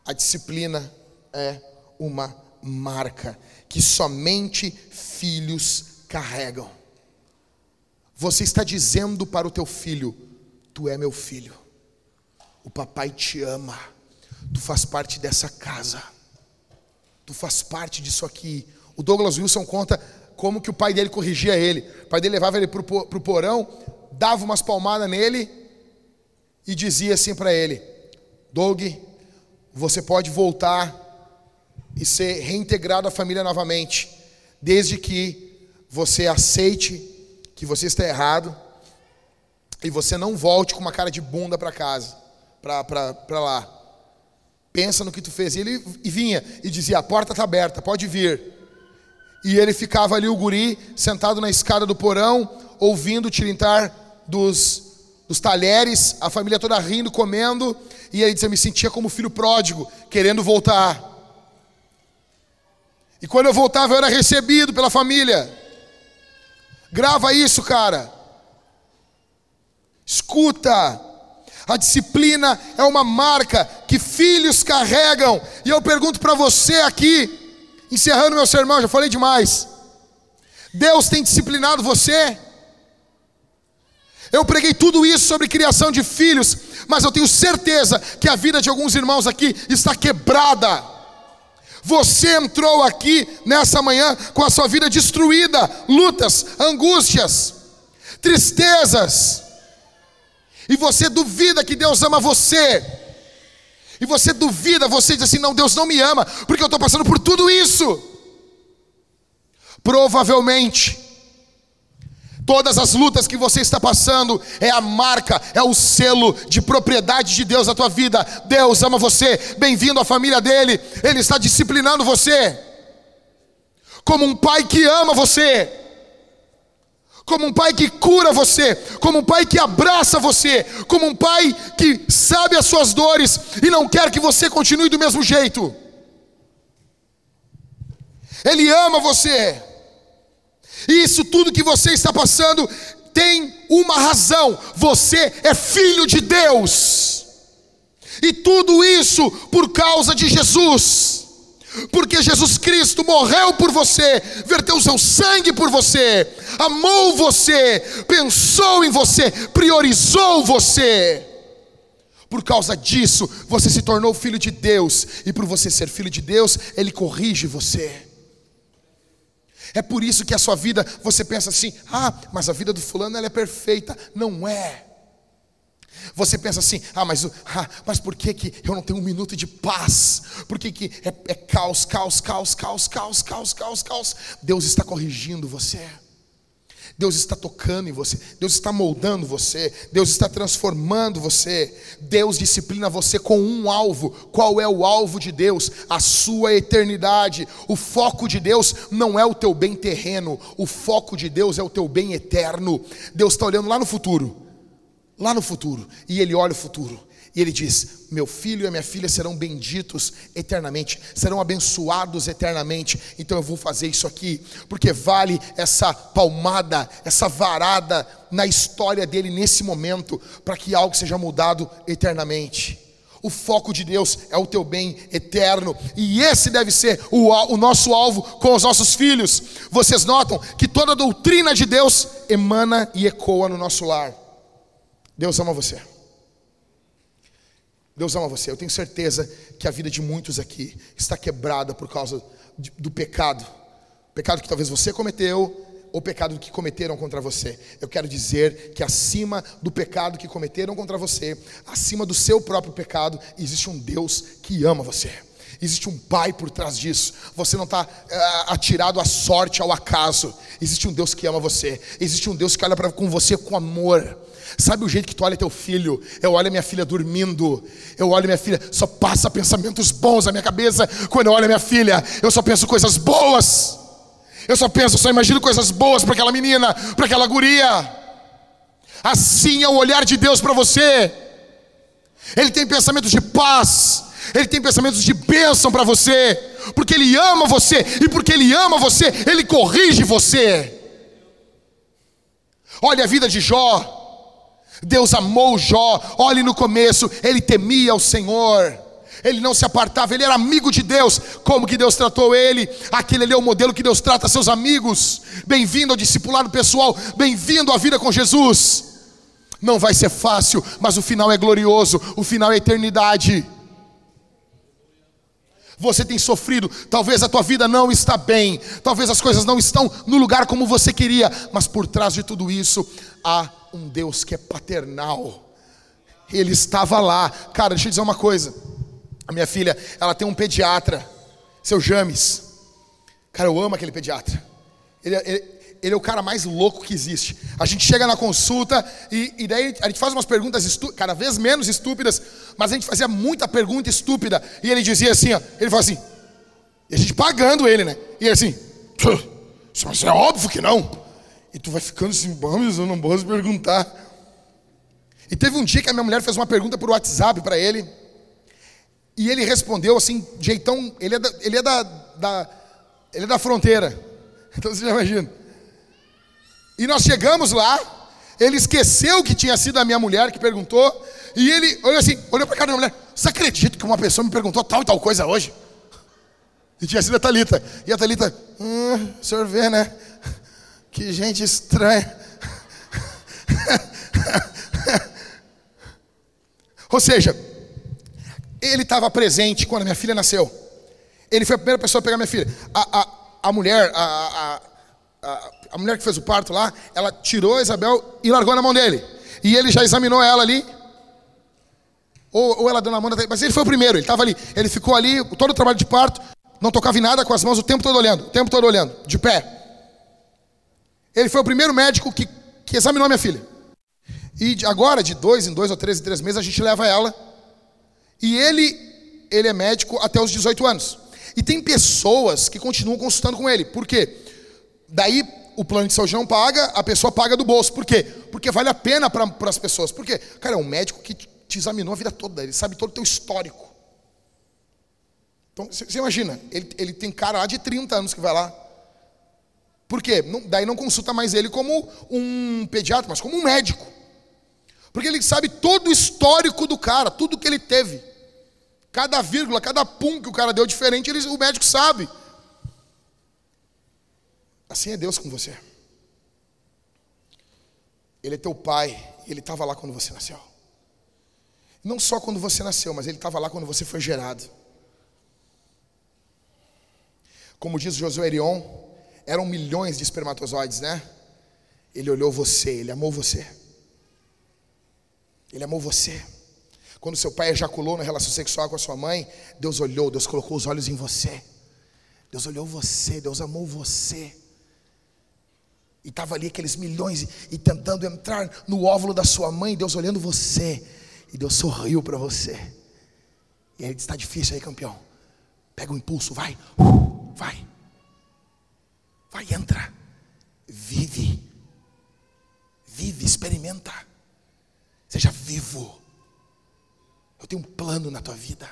[SPEAKER 1] A disciplina é uma marca que somente filhos carregam. Você está dizendo para o teu filho: Tu é meu filho, o papai te ama, tu faz parte dessa casa, tu faz parte disso aqui. O Douglas Wilson conta como que o pai dele corrigia ele. O pai dele levava ele para o porão, dava umas palmadas nele e dizia assim para ele: Doug, você pode voltar e ser reintegrado à família novamente, desde que você aceite que você está errado e você não volte com uma cara de bunda para casa, para lá. Pensa no que tu fez. E ele vinha e dizia: a porta está aberta, pode vir. E ele ficava ali, o guri, sentado na escada do porão, ouvindo o tilintar dos, dos talheres, a família toda rindo, comendo. E ele dizia: me sentia como filho pródigo, querendo voltar. E quando eu voltava, eu era recebido pela família. Grava isso, cara. Escuta. A disciplina é uma marca que filhos carregam. E eu pergunto para você aqui, encerrando meu sermão, já falei demais. Deus tem disciplinado você? Eu preguei tudo isso sobre criação de filhos, mas eu tenho certeza que a vida de alguns irmãos aqui está quebrada você entrou aqui nessa manhã com a sua vida destruída, lutas, angústias, tristezas. E você duvida que Deus ama você. E você duvida, você diz assim: não, Deus não me ama, porque eu estou passando por tudo isso. Provavelmente, Todas as lutas que você está passando é a marca, é o selo de propriedade de Deus na tua vida. Deus ama você, bem-vindo à família dele. Ele está disciplinando você. Como um pai que ama você. Como um pai que cura você, como um pai que abraça você, como um pai que sabe as suas dores e não quer que você continue do mesmo jeito. Ele ama você. E isso tudo que você está passando tem uma razão: você é filho de Deus. E tudo isso por causa de Jesus. Porque Jesus Cristo morreu por você, verteu seu sangue por você, amou você, pensou em você, priorizou você. Por causa disso, você se tornou filho de Deus, e por você ser filho de Deus, Ele corrige você. É por isso que a sua vida, você pensa assim: ah, mas a vida do fulano ela é perfeita. Não é. Você pensa assim: ah, mas, ah, mas por que, que eu não tenho um minuto de paz? Por que, que é, é caos, caos, caos, caos, caos, caos, caos, caos? Deus está corrigindo você. Deus está tocando em você, Deus está moldando você, Deus está transformando você. Deus disciplina você com um alvo. Qual é o alvo de Deus? A sua eternidade. O foco de Deus não é o teu bem terreno, o foco de Deus é o teu bem eterno. Deus está olhando lá no futuro, lá no futuro, e Ele olha o futuro. E ele diz: Meu filho e minha filha serão benditos eternamente, serão abençoados eternamente. Então eu vou fazer isso aqui, porque vale essa palmada, essa varada na história dele nesse momento, para que algo seja mudado eternamente. O foco de Deus é o teu bem eterno, e esse deve ser o, o nosso alvo com os nossos filhos. Vocês notam que toda a doutrina de Deus emana e ecoa no nosso lar. Deus ama você. Deus ama você. Eu tenho certeza que a vida de muitos aqui está quebrada por causa do pecado. Pecado que talvez você cometeu, ou pecado que cometeram contra você. Eu quero dizer que acima do pecado que cometeram contra você, acima do seu próprio pecado, existe um Deus que ama você. Existe um pai por trás disso. Você não está uh, eh, atirado à sorte, ao acaso. Existe um Deus que ama você. Existe um Deus que olha para com você com amor. Sabe o jeito que tu olha teu filho? Eu olho minha filha dormindo. Eu olho minha filha, só passa pensamentos bons na minha cabeça. Quando eu olho minha filha, eu só penso coisas boas. Eu só penso, só imagino coisas boas para aquela menina, para aquela guria. Assim é o olhar de Deus para você. Ele tem pensamentos de paz, ele tem pensamentos de bênção para você, porque ele ama você, e porque ele ama você, ele corrige você. Olha a vida de Jó. Deus amou Jó. Olhe no começo, ele temia o Senhor. Ele não se apartava, ele era amigo de Deus. Como que Deus tratou ele? Aquele ali é o modelo que Deus trata seus amigos. Bem-vindo ao discipulado pessoal, bem-vindo à vida com Jesus. Não vai ser fácil, mas o final é glorioso, o final é eternidade. Você tem sofrido, talvez a tua vida não está bem, talvez as coisas não estão no lugar como você queria, mas por trás de tudo isso há um Deus que é paternal. Ele estava lá. Cara, deixa eu dizer uma coisa. A minha filha, ela tem um pediatra, seu James. Cara, eu amo aquele pediatra. Ele, é, ele, ele é o cara mais louco que existe. A gente chega na consulta e, e daí a gente faz umas perguntas cada vez menos estúpidas, mas a gente fazia muita pergunta estúpida. E ele dizia assim: ó, ele falou assim, e a gente pagando ele, né? E ele assim, mas é óbvio que não. E tu vai ficando assim, vamos, eu não posso perguntar. E teve um dia que a minha mulher fez uma pergunta por WhatsApp para ele. E ele respondeu assim, jeitão, ele é da, ele é da, da, ele é da fronteira. Então você já imagina. E nós chegamos lá, ele esqueceu que tinha sido a minha mulher que perguntou, e ele olhou assim, olhou para cara da mulher, você acredita que uma pessoa me perguntou tal e tal coisa hoje? E tinha sido a Thalita. E a Thalita, hum, o senhor vê, né? Que gente estranha. Ou seja, ele estava presente quando minha filha nasceu. Ele foi a primeira pessoa a pegar minha filha. A, a, a mulher, a, a, a mulher que fez o parto lá, ela tirou a Isabel e largou na mão dele. E ele já examinou ela ali. Ou, ou ela deu na mão, mas ele foi o primeiro, ele estava ali. Ele ficou ali, todo o trabalho de parto, não tocava em nada com as mãos o tempo todo olhando, o tempo todo olhando, de pé. Ele foi o primeiro médico que que examinou minha filha. E agora, de dois em dois ou três em três meses, a gente leva ela. E ele, ele é médico até os 18 anos. E tem pessoas que continuam consultando com ele. Por quê? Daí o plano de saúde não paga, a pessoa paga do bolso. Por quê? Porque vale a pena para as pessoas. Por quê? Cara, é um médico que te examinou a vida toda, ele sabe todo o teu histórico. Então, você imagina, ele, ele tem cara lá de 30 anos que vai lá. Por quê? Não, daí não consulta mais ele como um pediatra, mas como um médico. Porque ele sabe todo o histórico do cara, tudo que ele teve. Cada vírgula, cada pum que o cara deu diferente, ele, o médico sabe. Assim é Deus com você. Ele é teu pai, ele estava lá quando você nasceu. Não só quando você nasceu, mas ele estava lá quando você foi gerado. Como diz Josué Erion, eram milhões de espermatozoides, né? Ele olhou você, ele amou você. Ele amou você. Quando seu pai ejaculou na relação sexual com a sua mãe, Deus olhou, Deus colocou os olhos em você. Deus olhou você, Deus amou você. E estava ali aqueles milhões e, tentando entrar no óvulo da sua mãe, Deus olhando você. E Deus sorriu para você. E aí está difícil aí, campeão. Pega o impulso, vai. Uh, vai. Vai, entra. Vive. Vive, experimenta. Seja vivo. Eu tenho um plano na tua vida.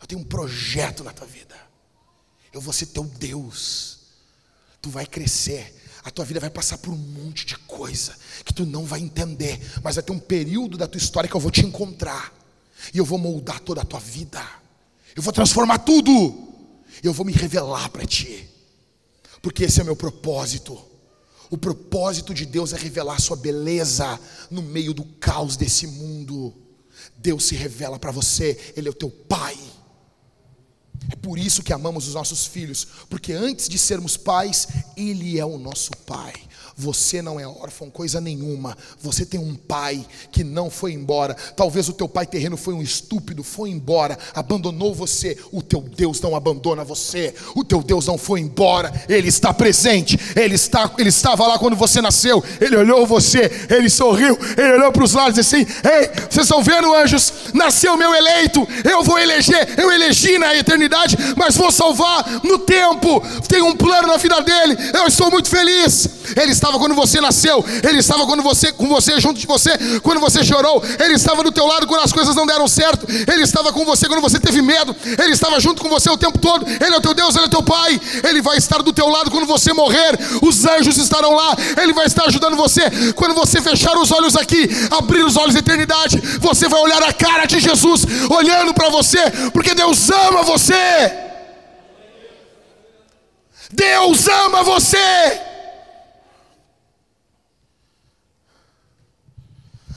[SPEAKER 1] Eu tenho um projeto na tua vida. Eu vou ser teu Deus. Tu vai crescer a tua vida vai passar por um monte de coisa que tu não vai entender, mas vai ter um período da tua história que eu vou te encontrar, e eu vou moldar toda a tua vida, eu vou transformar tudo, eu vou me revelar para ti, porque esse é o meu propósito. O propósito de Deus é revelar Sua beleza no meio do caos desse mundo. Deus se revela para você, Ele é o teu Pai. É por isso que amamos os nossos filhos, porque antes de sermos pais, Ele é o nosso Pai. Você não é órfão, coisa nenhuma. Você tem um pai que não foi embora. Talvez o teu pai terreno foi um estúpido, foi embora, abandonou você. O teu Deus não abandona você. O teu Deus não foi embora. Ele está presente. Ele está, ele estava lá quando você nasceu. Ele olhou você, ele sorriu, ele olhou para os lados e disse assim: "Ei, vocês estão vendo, anjos? Nasceu meu eleito. Eu vou eleger. Eu elegi na eternidade, mas vou salvar no tempo. Tem um plano na vida dele. Eu estou muito feliz." Ele está estava quando você nasceu, Ele estava quando você, com você, junto de você, quando você chorou, Ele estava do teu lado quando as coisas não deram certo, Ele estava com você quando você teve medo, Ele estava junto com você o tempo todo, Ele é o teu Deus, Ele é o teu Pai, Ele vai estar do teu lado quando você morrer, os anjos estarão lá, Ele vai estar ajudando você, quando você fechar os olhos aqui, abrir os olhos da eternidade, você vai olhar a cara de Jesus, olhando para você, porque Deus ama você. Deus ama você.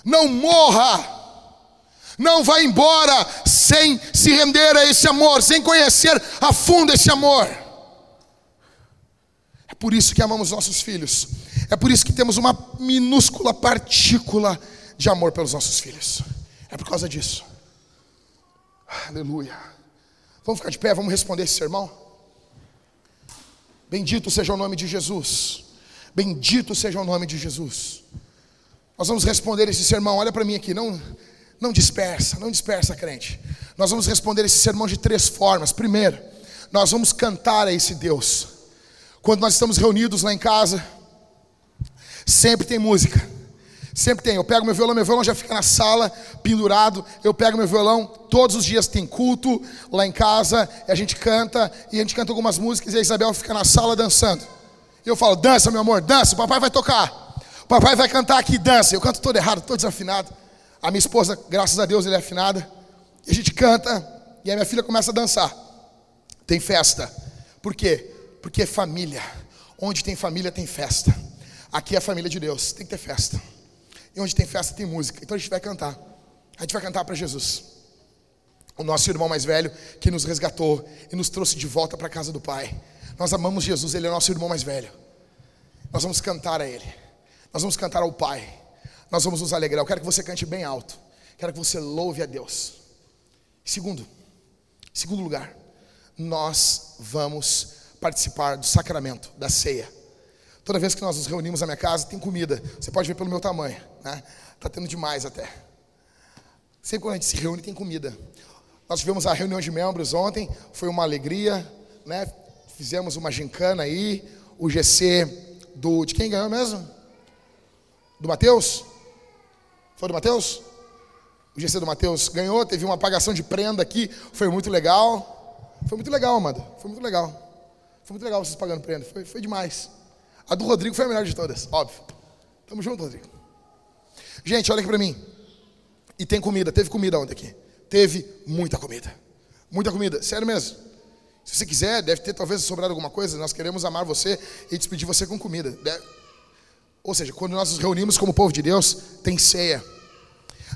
[SPEAKER 1] Não morra. Não vá embora sem se render a esse amor, sem conhecer a fundo esse amor. É por isso que amamos nossos filhos. É por isso que temos uma minúscula partícula de amor pelos nossos filhos. É por causa disso. Aleluia. Vamos ficar de pé, vamos responder esse sermão? Bendito seja o nome de Jesus. Bendito seja o nome de Jesus. Nós vamos responder esse sermão, olha para mim aqui, não, não dispersa, não dispersa, crente. Nós vamos responder esse sermão de três formas. Primeiro, nós vamos cantar a esse Deus. Quando nós estamos reunidos lá em casa, sempre tem música. Sempre tem. Eu pego meu violão, meu violão já fica na sala, pendurado. Eu pego meu violão, todos os dias tem culto lá em casa, a gente canta, e a gente canta algumas músicas, e a Isabel fica na sala dançando. E eu falo: dança, meu amor, dança, o papai vai tocar. Papai vai cantar aqui dança. Eu canto todo errado, todo desafinado. A minha esposa, graças a Deus, ele é afinada. E a gente canta e a minha filha começa a dançar. Tem festa. Por quê? Porque é família. Onde tem família tem festa. Aqui é a família de Deus, tem que ter festa. E onde tem festa tem música. Então a gente vai cantar. A gente vai cantar para Jesus. O nosso irmão mais velho que nos resgatou e nos trouxe de volta para a casa do Pai. Nós amamos Jesus, ele é nosso irmão mais velho. Nós vamos cantar a ele. Nós vamos cantar ao Pai. Nós vamos nos alegrar. Eu quero que você cante bem alto. Quero que você louve a Deus. Segundo, segundo lugar, nós vamos participar do sacramento, da ceia. Toda vez que nós nos reunimos na minha casa, tem comida. Você pode ver pelo meu tamanho, né? Tá tendo demais até. Sempre quando a gente se reúne, tem comida. Nós tivemos a reunião de membros ontem, foi uma alegria, né? Fizemos uma gincana aí. O GC do. De quem ganhou mesmo? Do Mateus? Foi do Mateus? O GC do Mateus ganhou, teve uma apagação de prenda aqui, foi muito legal. Foi muito legal, Amanda. Foi muito legal. Foi muito legal vocês pagando prenda. Foi, foi demais. A do Rodrigo foi a melhor de todas, óbvio. Tamo junto, Rodrigo. Gente, olha aqui pra mim. E tem comida, teve comida ontem aqui. Teve muita comida. Muita comida, sério mesmo. Se você quiser, deve ter talvez sobrado alguma coisa. Nós queremos amar você e despedir você com comida. Deve... Ou seja, quando nós nos reunimos como povo de Deus, tem ceia.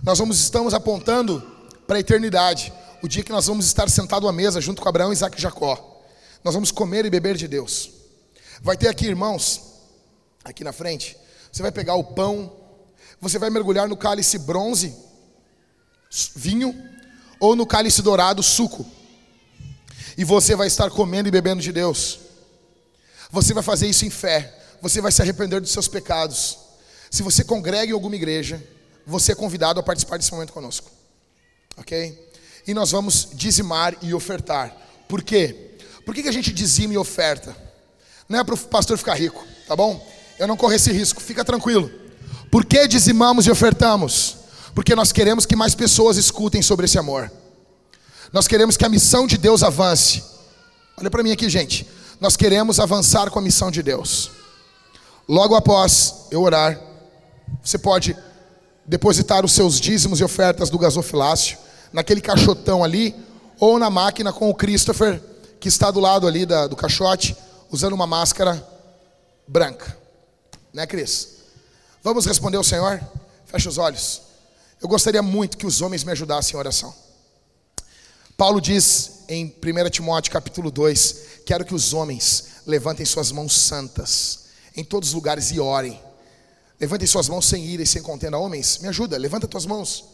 [SPEAKER 1] Nós vamos estamos apontando para a eternidade, o dia que nós vamos estar sentado à mesa junto com Abraão, Isaac e Jacó. Nós vamos comer e beber de Deus. Vai ter aqui, irmãos, aqui na frente. Você vai pegar o pão, você vai mergulhar no cálice bronze, vinho, ou no cálice dourado, suco. E você vai estar comendo e bebendo de Deus. Você vai fazer isso em fé. Você vai se arrepender dos seus pecados. Se você congrega em alguma igreja, você é convidado a participar desse momento conosco. Ok? E nós vamos dizimar e ofertar. Por quê? Por que, que a gente dizima e oferta? Não é para o pastor ficar rico, tá bom? Eu não corro esse risco, fica tranquilo. Por que dizimamos e ofertamos? Porque nós queremos que mais pessoas escutem sobre esse amor. Nós queremos que a missão de Deus avance. Olha para mim aqui, gente. Nós queremos avançar com a missão de Deus. Logo após eu orar, você pode depositar os seus dízimos e ofertas do gasofilácio naquele caixotão ali, ou na máquina com o Christopher, que está do lado ali da, do caixote usando uma máscara branca. Né, Cris? Vamos responder ao Senhor? Feche os olhos. Eu gostaria muito que os homens me ajudassem em oração. Paulo diz em 1 Timóteo capítulo 2: Quero que os homens levantem suas mãos santas em todos os lugares e orem. Levantem suas mãos sem ira e sem contenda. Homens, me ajuda, levanta tuas mãos.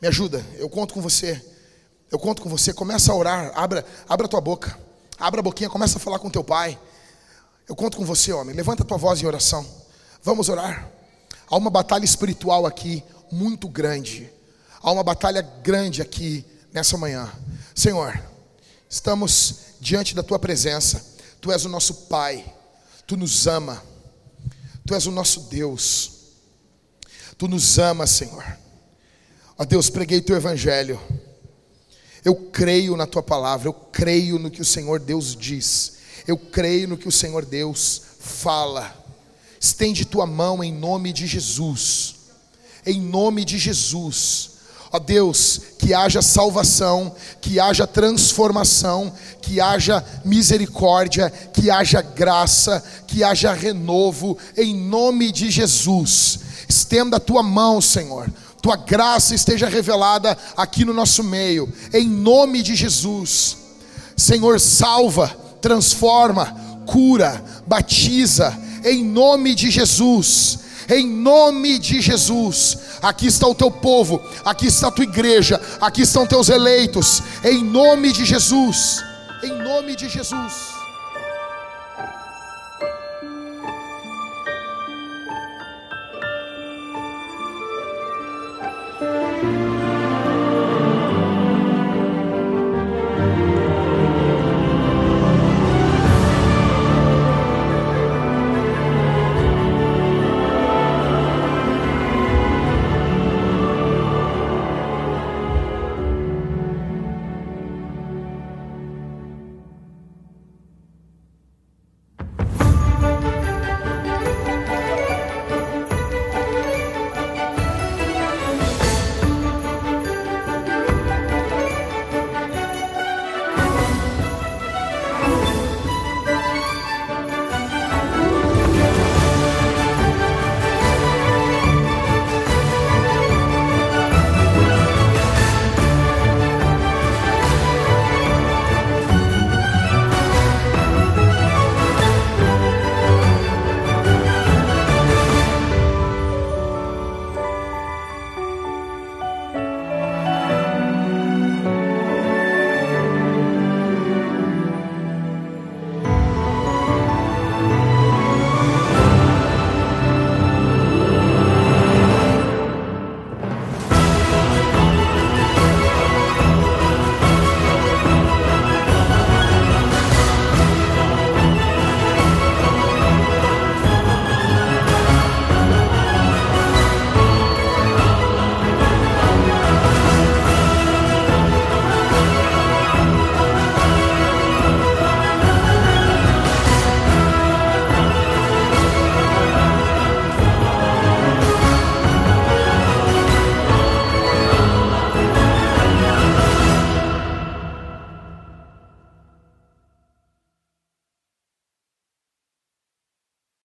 [SPEAKER 1] Me ajuda, eu conto com você. Eu conto com você. Começa a orar, abra, abra tua boca. Abra a boquinha, começa a falar com teu pai. Eu conto com você, homem. Levanta a tua voz em oração. Vamos orar. Há uma batalha espiritual aqui muito grande. Há uma batalha grande aqui nessa manhã. Senhor, estamos diante da tua presença. Tu és o nosso Pai. Tu nos ama. Tu és o nosso Deus. Tu nos ama, Senhor. Ó Deus, preguei teu evangelho. Eu creio na tua palavra, eu creio no que o Senhor Deus diz, eu creio no que o Senhor Deus fala. Estende tua mão em nome de Jesus, em nome de Jesus. Ó Deus, que haja salvação, que haja transformação, que haja misericórdia, que haja graça, que haja renovo, em nome de Jesus. Estenda a tua mão, Senhor tua graça esteja revelada aqui no nosso meio, em nome de Jesus. Senhor, salva, transforma, cura, batiza, em nome de Jesus. Em nome de Jesus, aqui está o teu povo, aqui está a tua igreja, aqui estão teus eleitos, em nome de Jesus, em nome de Jesus.